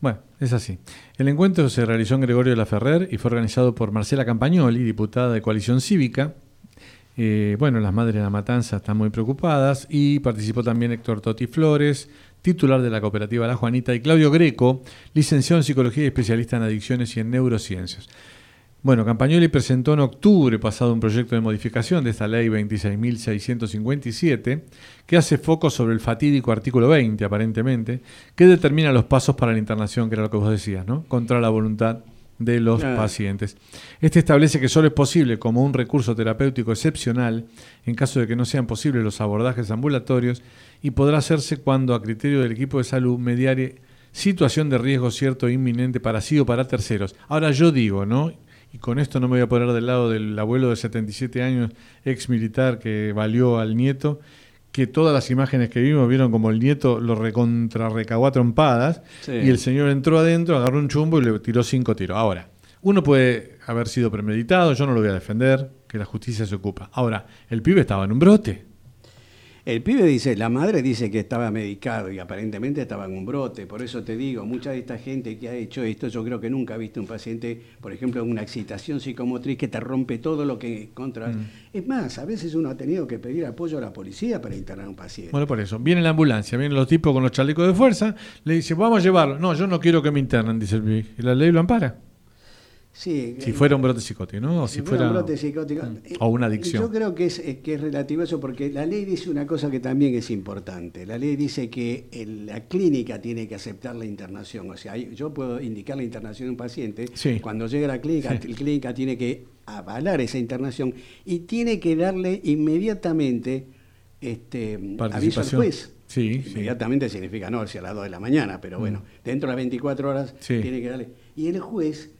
Bueno, es así. El encuentro se realizó en Gregorio de la Ferrer y fue organizado por Marcela Campagnoli, diputada de Coalición Cívica. Eh, bueno, las madres de la matanza están muy preocupadas y participó también Héctor Totti Flores, titular de la cooperativa La Juanita, y Claudio Greco, licenciado en psicología y especialista en adicciones y en neurociencias. Bueno, Campagnoli presentó en octubre pasado un proyecto de modificación de esta ley 26.657 que hace foco sobre el fatídico artículo 20, aparentemente, que determina los pasos para la internación, que era lo que vos decías, ¿no? Contra la voluntad de los Ah. pacientes. Este establece que solo es posible como un recurso terapéutico excepcional en caso de que no sean posibles los abordajes ambulatorios y podrá hacerse cuando a criterio del equipo de salud mediare situación de riesgo cierto e inminente para sí o para terceros. Ahora yo digo, ¿no? Y con esto no me voy a poner del lado del abuelo de 77 años, ex militar que valió al nieto, que todas las imágenes que vimos vieron como el nieto lo recontra recagó a trompadas Sí. y el señor entró adentro, agarró un chumbo y le tiró cinco tiros. Ahora, uno puede haber sido premeditado, yo no lo voy a defender, que la justicia se ocupa. Ahora, el pibe estaba en un brote. El pibe dice, la madre dice que estaba medicado y aparentemente estaba en un brote. Por eso te digo, mucha de esta gente que ha hecho esto, yo creo que nunca ha visto un paciente, por ejemplo, una excitación psicomotriz que te rompe todo lo que contra. Mm. Es más, a veces uno ha tenido que pedir apoyo a la policía para internar a un paciente. Bueno, por eso. Viene la ambulancia, vienen los tipos con los chalecos de fuerza, le dice, vamos a llevarlo. No, yo no quiero que me internen, dice el pibe. Y la ley lo ampara. Sí, Si eh, fuera un brote psicótico, ¿no? O si Si fuera fuera... un brote psicótico. Mm. Eh, O una adicción. Yo creo que es, eh, que es relativo eso porque la ley dice una cosa que también es importante. La ley dice que el- la clínica tiene que aceptar la internación. O sea, yo puedo indicar la internación de un paciente. Sí. Cuando llega a la clínica, Sí. la clínica tiene que avalar esa internación y tiene que darle inmediatamente este, aviso al juez. Sí. Inmediatamente significa no, si a las 2 de la mañana, pero bueno, dentro de las 24 horas tiene que darle. Y el juez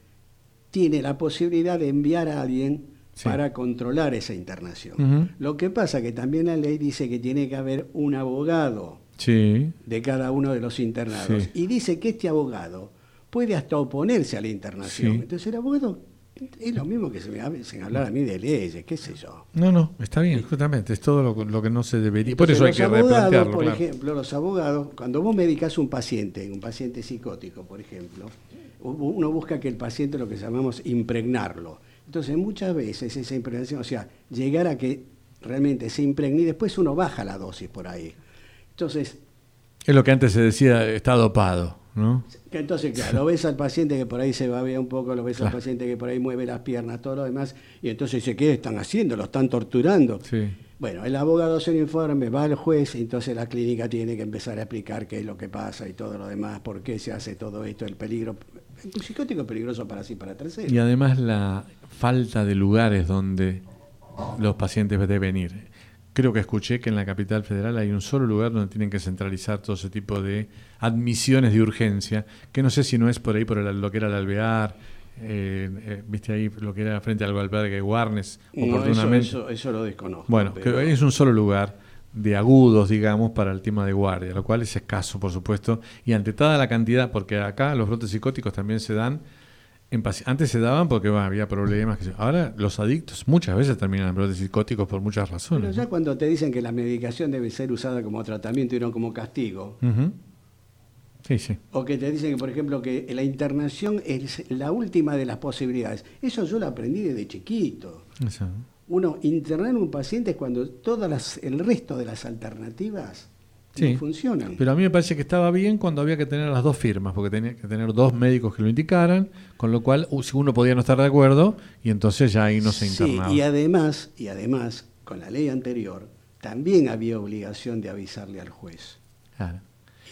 tiene la posibilidad de enviar a alguien Sí. para controlar esa internación. Lo que pasa que también la ley dice que tiene que haber un abogado Sí. de cada uno de los internados Sí. y dice que este abogado puede hasta oponerse a la internación. Entonces el abogado es lo mismo que se me sin hablar a mí de leyes, qué sé yo. No, no, está bien, justamente. Es todo lo, lo que no se debería. Por eso hay que abogados, replantearlo. Por claro. ejemplo, los abogados, cuando vos medicás un paciente, un paciente psicótico, por ejemplo, uno busca que el paciente lo que llamamos impregnarlo. Entonces, muchas veces esa impregnación, o sea, llegar a que realmente se impregne y después uno baja la dosis por ahí. Entonces, Es lo que antes se decía, está dopado, ¿no? entonces, claro, lo ves al paciente que por ahí se babea un poco, lo ves al paciente que por ahí mueve las piernas, todo lo demás, y entonces dice, ¿qué están haciendo? ¿Lo están torturando? Sí. Bueno, el abogado hace un informe, va al juez, y entonces la clínica tiene que empezar a explicar qué es lo que pasa y todo lo demás, por qué se hace todo esto, el peligro. El psicótico es peligroso para sí, para terceros. Y además la falta de lugares donde los pacientes deben ir. Creo que escuché que en la capital federal hay un solo lugar donde tienen que centralizar todo ese tipo de admisiones de urgencia, que no sé si no es por ahí, por el- lo que era el alvear, eh, eh, viste ahí lo que era frente al albergue Warnes, No, eso, oportunamente. eso, eso lo desconozco. Bueno, pero- que es un solo lugar de agudos, digamos, para el tema de guardia, lo cual es escaso, por supuesto, y ante toda la cantidad, porque acá los brotes psicóticos también se dan, en antes se daban porque bueno, había problemas, que ahora los adictos muchas veces terminan en brotes psicóticos por muchas Pero razones. ya ¿no? cuando te dicen que la medicación debe ser usada como tratamiento y no como castigo. Sí, sí. o que te dicen que, por ejemplo, que la internación es la última de las posibilidades, eso yo lo aprendí desde chiquito. Uno internar a un paciente es cuando todas las, el resto de las alternativas Sí. no funcionan. Pero a mí me parece que estaba bien cuando había que tener las dos firmas, porque tenía que tener dos médicos que lo indicaran, con lo cual si uno podía no estar de acuerdo y entonces ya ahí no se Sí, internaba. y además, y además, con la ley anterior, también había obligación de avisarle al juez. Claro.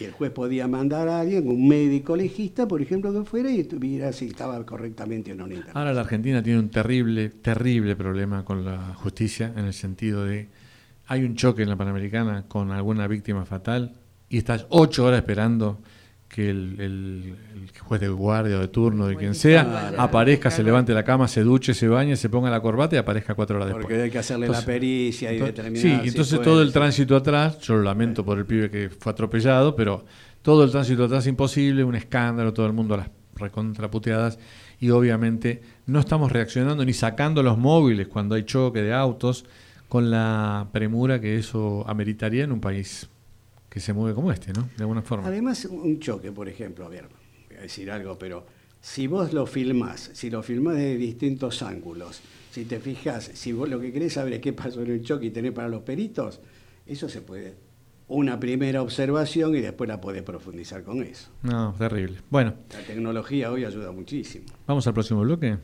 El juez podía mandar a alguien, un médico legista, por ejemplo, que fuera y estuviera si estaba correctamente o no. Ahora la Argentina tiene un terrible, terrible problema con la justicia en el sentido de hay un choque en la Panamericana con alguna víctima fatal y estás ocho horas esperando que el, el- el juez de guardia o de turno, de quien sea, aparezca, se levante la cama, se duche, se bañe, se ponga la corbata y aparezca cuatro horas después. Porque hay que hacerle Entonces- la pericia y Entonces- determinar. Sí, si entonces puede, todo el si- tránsito atrás, yo lo lamento por el pibe que fue atropellado, pero todo el tránsito atrás imposible, un escándalo, todo el mundo a las recontraputeadas y obviamente no estamos reaccionando ni sacando los móviles cuando hay choque de autos con la premura que eso ameritaría en un país que se mueve como este, ¿no? De alguna forma. Además, un choque, por ejemplo, a ver, voy a decir algo, pero si vos lo filmás, si lo filmás de distintos ángulos, si te fijas, si vos lo que querés saber es qué pasó en el choque y tenés para los peritos, eso se puede. Una primera observación y después la podés profundizar con eso. No, terrible. Bueno, La tecnología hoy ayuda muchísimo. vamos al próximo bloque.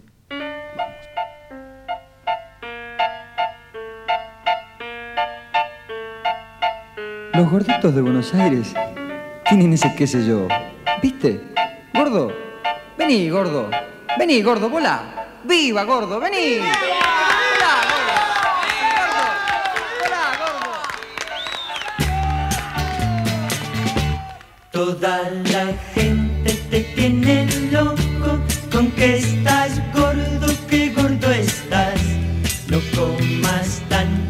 Los gorditos de Buenos Aires tienen ese qué sé yo. ¿Viste? Gordo, vení, gordo. Vení, gordo, volá. ¡Viva, gordo! ¡Vení! ¡Gordo! ¡Volá, gordo! Toda la gente te tiene loco con que estás gordo, que gordo estás. No comas tanto,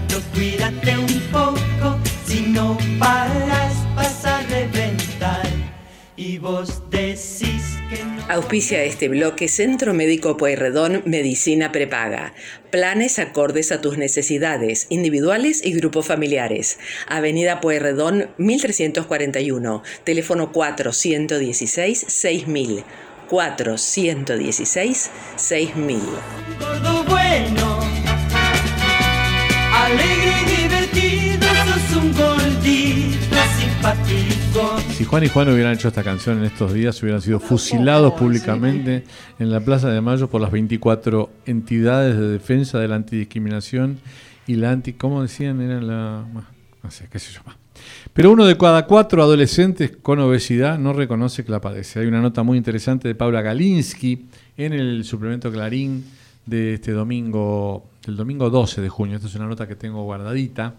paras vas a reventar. Y vos decís que no. Auspicia este bloque Centro Médico Pueyrredón Medicina Prepaga. Planes acordes a tus necesidades individuales y grupos familiares. Avenida Pueyrredón 1341. Teléfono 416 6000. 416 6000. gordo bueno, alegre y divertido, sos un simpático. Si Juan y Juan hubieran hecho esta canción en estos días, hubieran sido fusilados públicamente en la Plaza de Mayo por las 24 entidades de defensa de la antidiscriminación y la anti... ¿Cómo decían? Era la... No sé, qué sé yo. Pero uno de cada cuatro adolescentes con obesidad no reconoce que la padece. Hay una nota muy interesante de Paula Galinsky en el suplemento Clarín de este domingo, del domingo 12 de junio. Esta es una nota que tengo guardadita.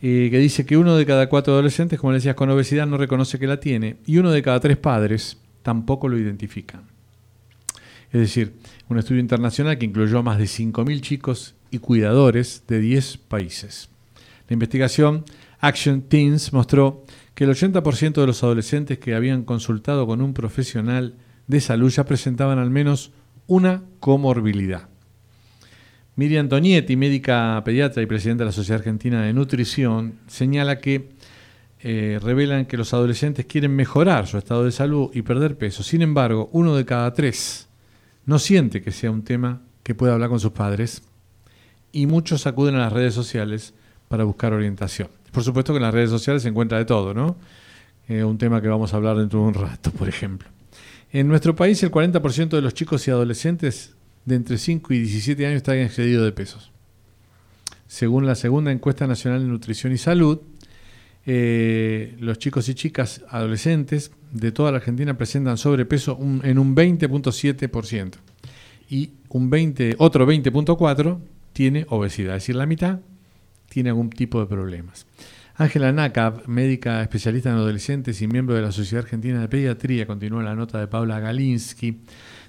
Eh, que dice que uno de cada cuatro adolescentes, como le decías, con obesidad no reconoce que la tiene y uno de cada tres padres tampoco lo identifican. Es decir, un estudio internacional que incluyó a más de 5.000 chicos y cuidadores de 10 países. La investigación Action Teens mostró que el 80% de los adolescentes que habían consultado con un profesional de salud ya presentaban al menos una comorbilidad. Miriam Antonietti, médica pediatra y presidenta de la Sociedad Argentina de Nutrición, señala que eh, revelan que los adolescentes quieren mejorar su estado de salud y perder peso. Sin embargo, uno de cada tres no siente que sea un tema que pueda hablar con sus padres y muchos acuden a las redes sociales para buscar orientación. Por supuesto que en las redes sociales se encuentra de todo, ¿no? Eh, un tema que vamos a hablar dentro de un rato, por ejemplo. En nuestro país el 40% de los chicos y adolescentes de entre 5 y 17 años están excedidos de pesos. Según la segunda encuesta nacional de nutrición y salud, eh, los chicos y chicas adolescentes de toda la Argentina presentan sobrepeso un- en un 20.7% y un 20, otro 20.4% tiene obesidad, es decir, la mitad tiene algún tipo de problemas. Ángela Nakab, médica especialista en adolescentes y miembro de la Sociedad Argentina de Pediatría, continúa la nota de Paula Galinsky,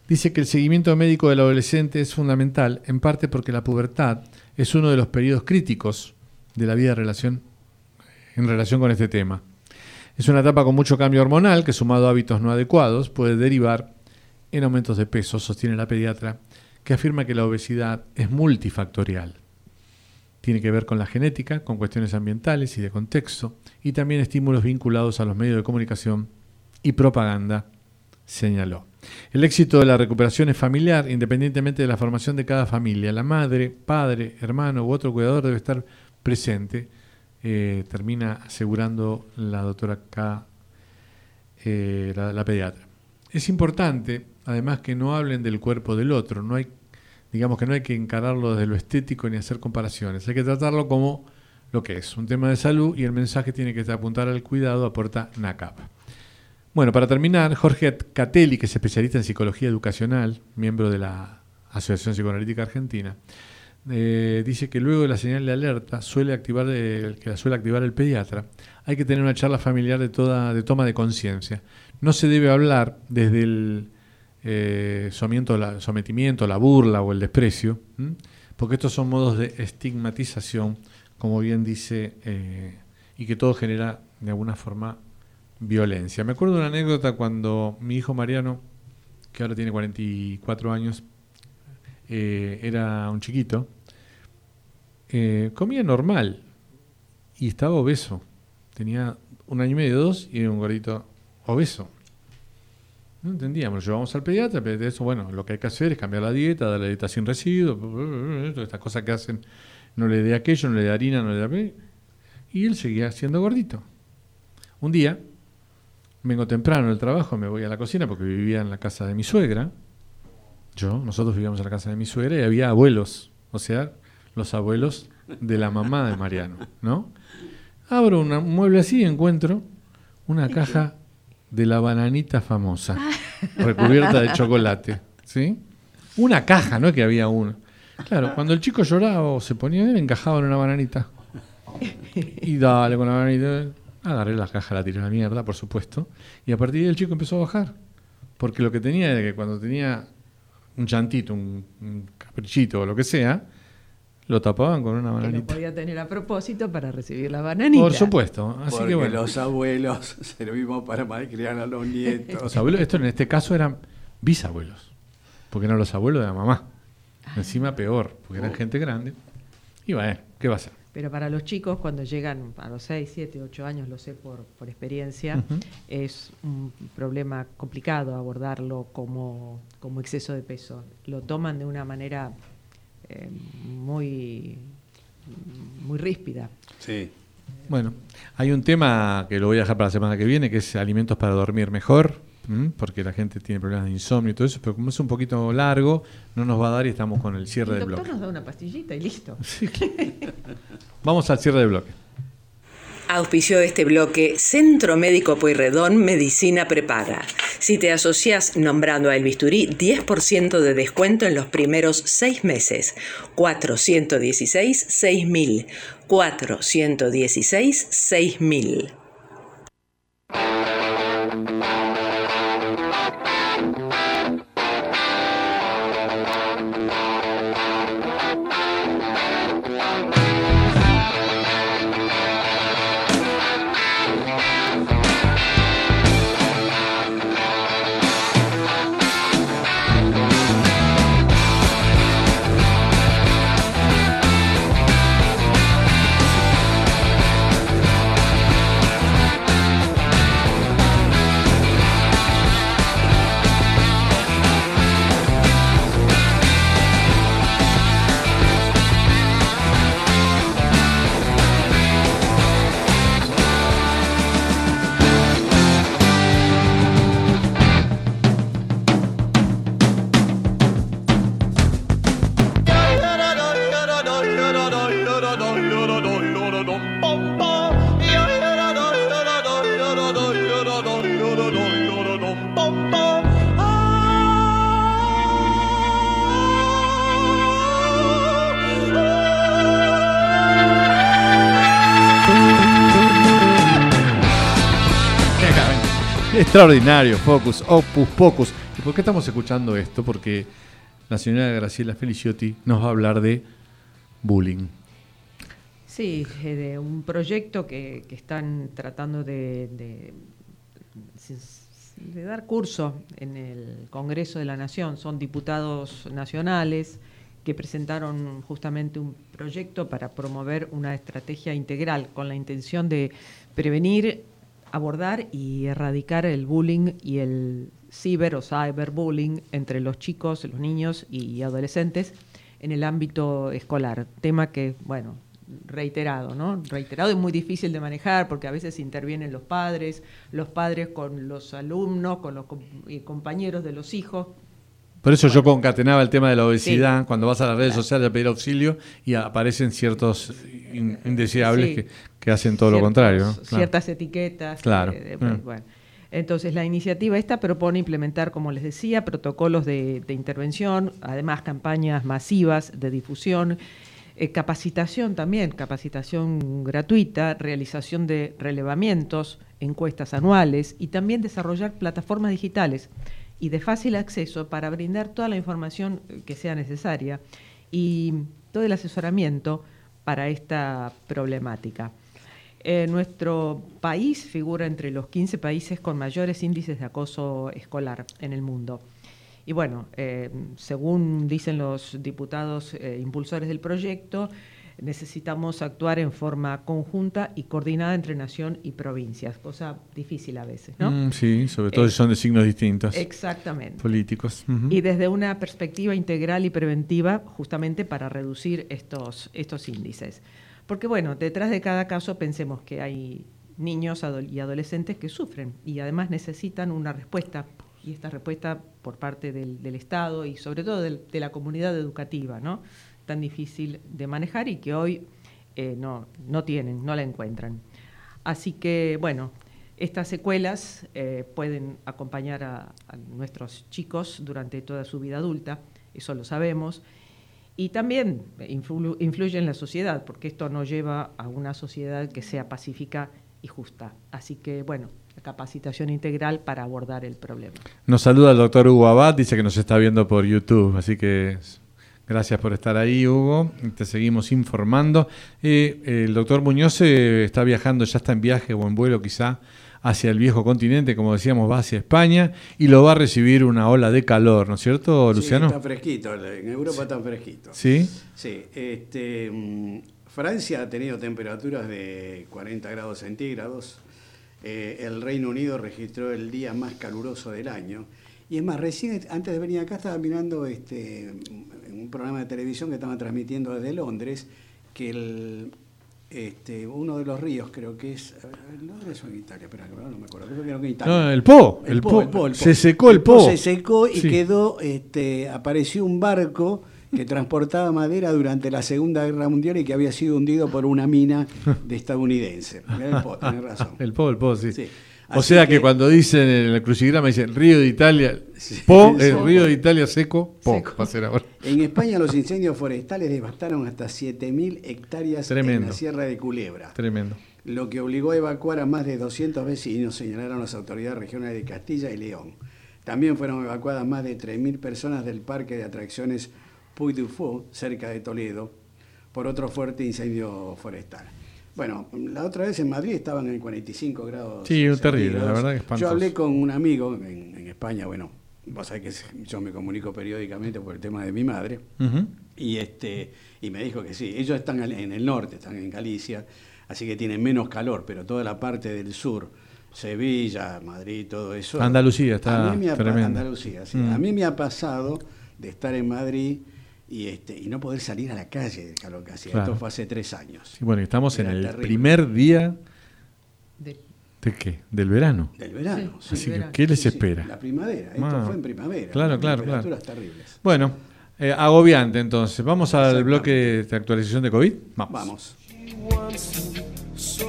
dice que el seguimiento médico del adolescente es fundamental, en parte porque la pubertad es uno de los periodos críticos de la vida en relación con este tema. Es una etapa con mucho cambio hormonal que sumado a hábitos no adecuados puede derivar en aumentos de peso, sostiene la pediatra, que afirma que la obesidad es multifactorial. Tiene que ver con la genética, con cuestiones ambientales y de contexto, y también estímulos vinculados a los medios de comunicación y propaganda, señaló. El éxito de la recuperación es familiar, independientemente de la formación de cada familia. La madre, padre, hermano u otro cuidador debe estar presente, eh, termina asegurando la doctora K, eh, la, pediatra. Es importante, además, que no hablen del cuerpo del otro. No hay, digamos que no hay que encararlo desde lo estético ni hacer comparaciones. Hay que tratarlo como lo que es, un tema de salud y el mensaje tiene que apuntar al cuidado, aporta NACAP. Bueno, para terminar, Jorge Catelli, que es especialista en psicología educacional, miembro de la Asociación Psicoanalítica Argentina, eh, dice que luego de la señal de alerta suele activar el, que la suele activar el pediatra, hay que tener una charla familiar de toda de toma de conciencia. No se debe hablar desde el eh, sometimiento, la, burla o el desprecio, porque estos son modos de estigmatización, como bien dice, eh, y que todo genera de alguna forma violencia. Me acuerdo de una anécdota cuando mi hijo Mariano, que ahora tiene 44 años, eh, era un chiquito, eh, comía normal y estaba obeso. Tenía un año y medio, dos, y era un gordito obeso. No entendíamos, llevamos al pediatra, pero de eso, bueno, lo que hay que hacer es cambiar la dieta, dar la dieta sin residuos, estas cosas que hacen, no le dé aquello, no le dé harina, no le dé... Y él seguía siendo gordito. Un día, vengo temprano del trabajo, me voy a la cocina porque vivía en la casa de mi suegra. Yo, nosotros vivíamos en la casa de mi suegra y había abuelos, o sea, los abuelos de la mamá de Mariano, ¿no? Abro una- un mueble así y encuentro una caja de la bananita famosa, recubierta de chocolate, ¿sí? Una caja, no es que había una. Claro, cuando el chico lloraba o se ponía, él encajaba en una bananita. Y dale con la bananita. Agarré la caja, la tiré a la mierda, por supuesto. Y a partir de ahí el chico empezó a bajar. Porque lo que tenía era que cuando tenía un chantito, un, un caprichito o lo que sea, lo tapaban con una Que lo bananita. podía tener a propósito para recibir la bananita. Por supuesto. Así Porque que bueno. los abuelos servimos para malcriar a los nietos. Los abuelos, esto en este caso eran bisabuelos. Porque eran los abuelos de la mamá. Encima peor, porque eran gente grande. Y bueno, ¿qué va a ser? Pero para los chicos, cuando llegan a los 6, 7, 8 años, lo sé por, por experiencia, es un problema complicado abordarlo como, como exceso de peso. Lo toman de una manera eh, muy, muy ríspida. Sí. Bueno, hay un tema que lo voy a dejar para la semana que viene, que es alimentos para dormir mejor, ¿m? porque la gente tiene problemas de insomnio y todo eso, pero como es un poquito largo, no nos va a dar y estamos con el cierre El del doctor bloque. nos da una pastillita y listo. Vamos al cierre del bloque. Auspició este bloque Centro Médico Pueyrredón Medicina Prepaga. Si te asocias nombrando a El Bisturí, 10% de descuento en los primeros seis meses. 416-6000. 416-6000. Extraordinario, Focus, Opus Pocus. ¿Y por qué estamos escuchando esto? Porque la señora Graciela Feliciotti nos va a hablar de bullying. Sí, eh, de un proyecto que, están tratando de- de dar curso en el Congreso de la Nación. Son diputados nacionales que presentaron justamente un proyecto para promover una estrategia integral con la intención de prevenir, abordar y erradicar el bullying y el ciber o cyberbullying entre los chicos, los niños y adolescentes en el ámbito escolar. Tema que, bueno, reiterado, ¿no? Reiterado y muy difícil de manejar porque a veces intervienen los padres, los padres con los alumnos, con los com- compañeros de los hijos. Por eso yo concatenaba el tema de la obesidad, Sí. cuando vas a las redes sociales a pedir auxilio y aparecen ciertos in- indeseables Sí. que, que hacen todo lo contrario. ¿no? Claro. Ciertas etiquetas. Claro. eh, Mm. bueno. Entonces, la iniciativa esta propone implementar, como les decía, protocolos de, de intervención, además campañas masivas de difusión, eh, capacitación también, capacitación gratuita, realización de relevamientos, encuestas anuales y también desarrollar plataformas digitales y de fácil acceso para brindar toda la información eh, que sea necesaria y todo el asesoramiento para esta problemática. Eh, nuestro país figura entre los 15 países con mayores índices de acoso escolar en el mundo. Y bueno, eh, según dicen los diputados impulsores del proyecto, necesitamos actuar en forma conjunta y coordinada entre nación y provincias, cosa difícil a veces, ¿no? Mm, sí, sobre todo Eh, si son de signos distintos. Exactamente. Políticos. Y desde una perspectiva integral y preventiva, justamente para reducir estos, estos índices. Porque bueno, detrás de cada caso pensemos que hay niños y adolescentes que sufren y además necesitan una respuesta. Y esta respuesta por parte del, del Estado y sobre todo del- de la comunidad educativa, ¿no? Tan difícil de manejar y que hoy eh, no, no tienen, no la encuentran. Así que, bueno, estas secuelas eh, pueden acompañar a, a nuestros chicos durante toda su vida adulta, eso lo sabemos, y también influ- influye en la sociedad, porque esto nos lleva a una sociedad que sea pacífica y justa. Así que, bueno, la capacitación integral para abordar el problema. Nos saluda el doctor Hugo Abad, dice que nos está viendo por YouTube, así que gracias por estar ahí, Hugo. Te seguimos informando. Eh, el doctor Muñoz eh, está viajando, ya está en viaje o en vuelo quizá hacia el viejo continente, como decíamos, va hacia España y lo va a recibir una ola de calor, ¿no es cierto, Luciano? Sí, está fresquito, en Europa está fresquito. ¿Sí? Sí, este, mm, Francia ha tenido temperaturas de 40 grados centígrados. Eh, el Reino Unido registró el día más caluroso del año. Y es más, recién, antes de venir acá, estaba mirando este, un programa de televisión que estaban transmitiendo desde Londres, que el, este, uno de los ríos, creo que es. Londres o en Italia, pero no me acuerdo. Creo que en Italia. No, el Po. El, po, el Po, el Po. Se secó el Po. Se secó y Sí. quedó. Este, apareció un barco que transportaba madera durante la Segunda Guerra Mundial y que había sido hundido por una mina de estadounidense. El Po, tenés razón. El Po, el Po, sí. Sí. O sea que, que- cuando dicen en el crucigrama, dicen Río de Italia, Po, el eso. Río de Italia seco, Po, Seco. va a ser ahora. En España los incendios forestales devastaron hasta 7.000 hectáreas en la Sierra de Culebra. Tremendo. lo que obligó a evacuar a más de 200 vecinos, señalaron las autoridades regionales de Castilla y León. También fueron evacuadas más de 3.000 personas del parque de atracciones Puy du Fou, cerca de Toledo, por otro fuerte incendio forestal. Bueno, la otra vez en Madrid estaban en 45 grados. Sí, terrible, la verdad que espantoso. Yo hablé con un amigo en, en España, bueno, vos sabés que yo me comunico periódicamente por el tema de mi madre, y este y me dijo que sí, ellos están en el norte, están en Galicia, así que tienen menos calor, pero toda la parte del sur, Sevilla, Madrid, todo eso. Andalucía está a mí me ha, pa- tremendo. Andalucía, sí. Mm. A mí me ha pasado de estar en Madrid y este y no poder salir a la calle del calor que hacía. Claro. Esto fue hace tres años. Sí, bueno, estamos en el terrible. primer día De- de qué? Del verano. Del verano. Sí, sí. Así que, verano. ¿qué les Sí, sí, espera? La primavera, esto Ah. fue en primavera. Claro, claro, claro. Terribles. Bueno, eh, agobiante entonces. Vamos al bloque de actualización de COVID. Vamos. Vamos. She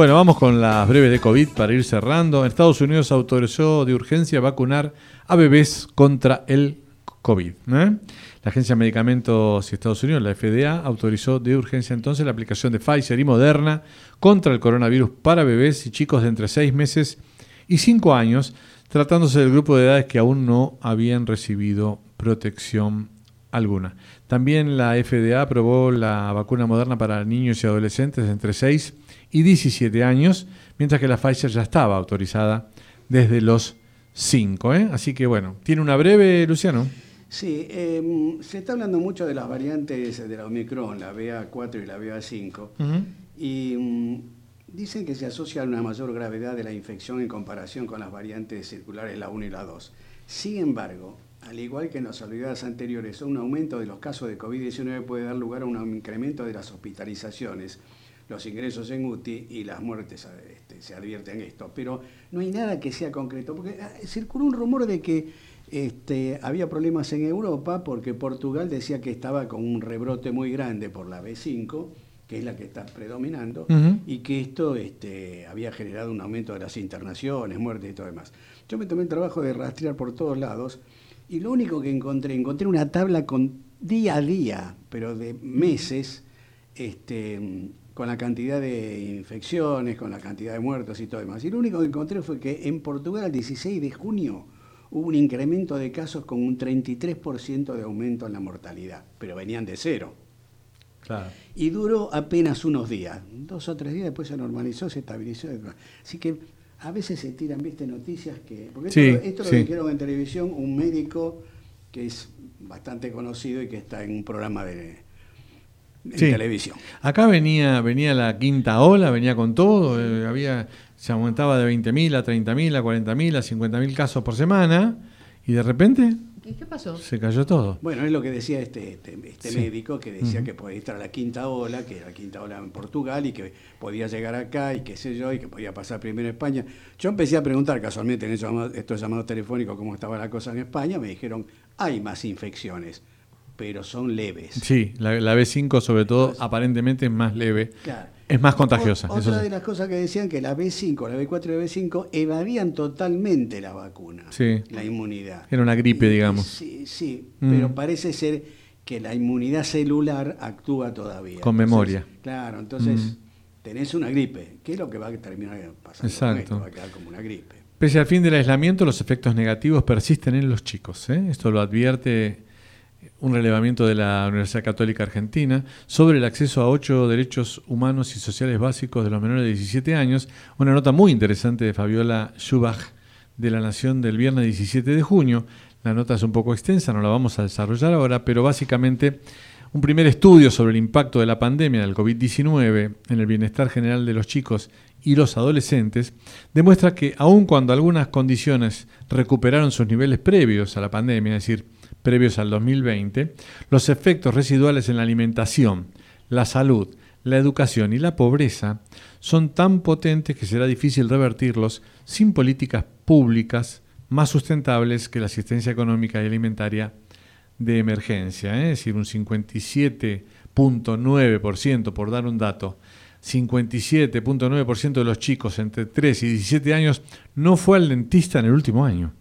Bueno, vamos con las breves de COVID para ir cerrando. Estados Unidos autorizó de urgencia vacunar a bebés contra el COVID. ¿eh? La Agencia de Medicamentos de Estados Unidos, la FDA, autorizó de urgencia entonces la aplicación de Pfizer y Moderna contra el coronavirus para bebés y chicos de entre 6 meses y 5 años, tratándose del grupo de edades que aún no habían recibido protección alguna. También la FDA aprobó la vacuna moderna para niños y adolescentes de entre 6 y 17 años, mientras que la Pfizer ya estaba autorizada desde los 5. ¿eh? Así que bueno, tiene una breve, Luciano. Sí, eh, se está hablando mucho de las variantes de la Omicron, la BA4 y la BA5, y mm, dicen que se asocia a una mayor gravedad de la infección en comparación con las variantes circulares, la 1 y la 2. Sin embargo, al igual que en las oleadas anteriores, un aumento de los casos de COVID-19 puede dar lugar a un incremento de las hospitalizaciones, los ingresos en UTI y las muertes, este, se advierten esto. Pero no hay nada que sea concreto, porque ah, circuló un rumor de que este, había problemas en Europa porque Portugal decía que estaba con un rebrote muy grande por la B5, que es la que está predominando, y que esto este, había generado un aumento de las internaciones, muertes y todo demás. Yo me tomé el trabajo de rastrear por todos lados y lo único que encontré, encontré una tabla con día a día, pero de meses, este, con la cantidad de infecciones, con la cantidad de muertos y todo demás. Y lo único que encontré fue que en Portugal el 16 de junio hubo un incremento de casos con un 33% de aumento en la mortalidad, pero venían de cero. Claro. Y duró apenas unos días, dos o tres días, después se normalizó, se estabilizó. Así que a veces se tiran, viste, noticias que... Porque esto, Sí, esto sí. lo dijeron en televisión un médico que es bastante conocido y que está en un programa de, Sí. televisión. Acá venía, venía la quinta ola, venía con todo, eh, había, se aumentaba de 20.000 a 30.000, a 40.000, a 50.000 casos por semana, y de repente, ¿Y qué pasó? Se cayó todo. Bueno, es lo que decía este, este, este Sí. médico, que decía que podía estar a la quinta ola, que era la quinta ola en Portugal, y que podía llegar acá, y qué sé yo, y que podía pasar primero en España. Yo empecé a preguntar casualmente en esos llamados- estos llamados telefónicos cómo estaba la cosa en España, me dijeron, hay más infecciones, pero son leves. Sí, la, la B5 sobre todo aparentemente es más leve. Claro. Es más contagiosa. O- eso otra sí. de las cosas que decían que la B5, la B4 y la B5 evadían totalmente la vacuna, Sí. la inmunidad. Era una gripe, Y- digamos. Sí, sí, Mm. pero parece ser que la inmunidad celular actúa todavía. Con Entonces, memoria. Claro, entonces Mm. tenés una gripe, que es lo que va a terminar pasando. Exacto. esto, va a quedar como una gripe. Pese al fin del aislamiento, los efectos negativos persisten en los chicos. ¿eh? Esto lo advierte un relevamiento de la Universidad Católica Argentina sobre el acceso a ocho derechos humanos y sociales básicos de los menores de 17 años. Una nota muy interesante de Fabiola Schubach de La Nación del viernes 17 de junio. La nota es un poco extensa, no la vamos a desarrollar ahora, pero básicamente un primer estudio sobre el impacto de la pandemia del COVID-19 en el bienestar general de los chicos y los adolescentes demuestra que aun cuando algunas condiciones recuperaron sus niveles previos a la pandemia, es decir, previos al 2020, los efectos residuales en la alimentación, la salud, la educación y la pobreza son tan potentes que será difícil revertirlos sin políticas públicas más sustentables que la asistencia económica y alimentaria de emergencia, ¿eh? es decir, un 57.9%, por dar un dato, 57.9% de los chicos entre 3 y 17 años no fue al dentista en el último año.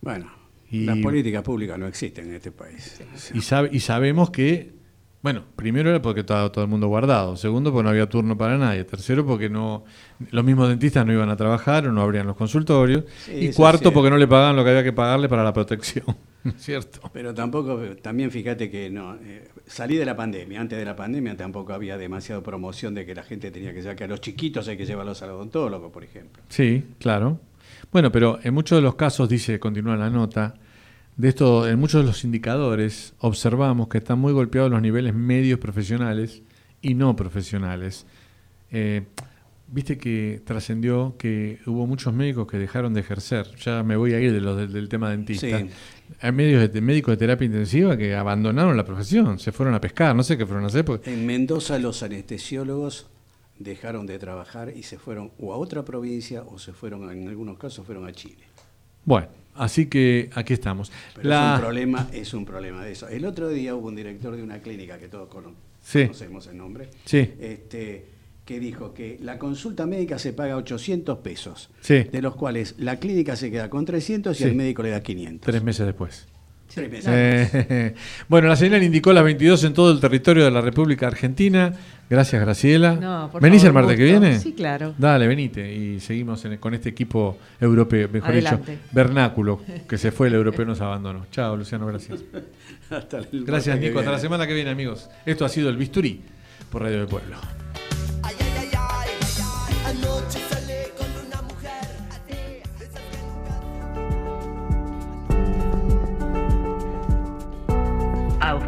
Bueno, Y- las políticas públicas no existen en este país. Y, sabe- y sabemos que, bueno, primero era porque estaba todo el mundo guardado, segundo porque no había turno para nadie, tercero porque no los mismos dentistas no iban a trabajar o no abrían los consultorios, Sí, y cuarto porque no le pagaban lo que había que pagarle para la protección, ¿cierto? Pero tampoco, también fíjate que no, eh, salí de la pandemia, antes de la pandemia tampoco había demasiada promoción de que la gente tenía que llevar, que a los chiquitos hay que llevarlos al odontólogo, por ejemplo. Sí, claro. Bueno, pero en muchos de los casos, dice, continúa la nota, de esto, en muchos de los indicadores observamos que están muy golpeados los niveles medios profesionales y no profesionales. Eh, Viste que trascendió que hubo muchos médicos que dejaron de ejercer. Ya me voy a ir de los del, del tema dentista. Sí. Hay medios de, médicos de terapia intensiva que abandonaron la profesión, se fueron a pescar, no sé qué fueron a hacer. porque- En Mendoza los anestesiólogos dejaron de trabajar y se fueron o a otra provincia o se fueron, en algunos casos, fueron a Chile. Bueno, así que aquí estamos. Pero La- es un problema, es un problema de eso. El otro día hubo un director de una clínica que todos cono- Sí. conocemos el nombre, Sí. este, que dijo que la consulta médica se paga 800 pesos, Sí. de los cuales la clínica se queda con 300 y Sí. el médico le da 500. Tres meses después. Eh, bueno, la señal indicó las 22 en todo el territorio de la República Argentina. Gracias, Graciela. No, por ¿Venís favor, el martes que viene? Sí, claro. Dale, venite. Y seguimos en- con este equipo europeo, mejor Adelante. dicho, vernáculo, que se fue, el europeo nos abandonó. Chao, Luciano, gracias. Hasta el Gracias, Nico. Hasta la semana que viene, amigos. Esto ha sido el Bisturí por Radio del Pueblo.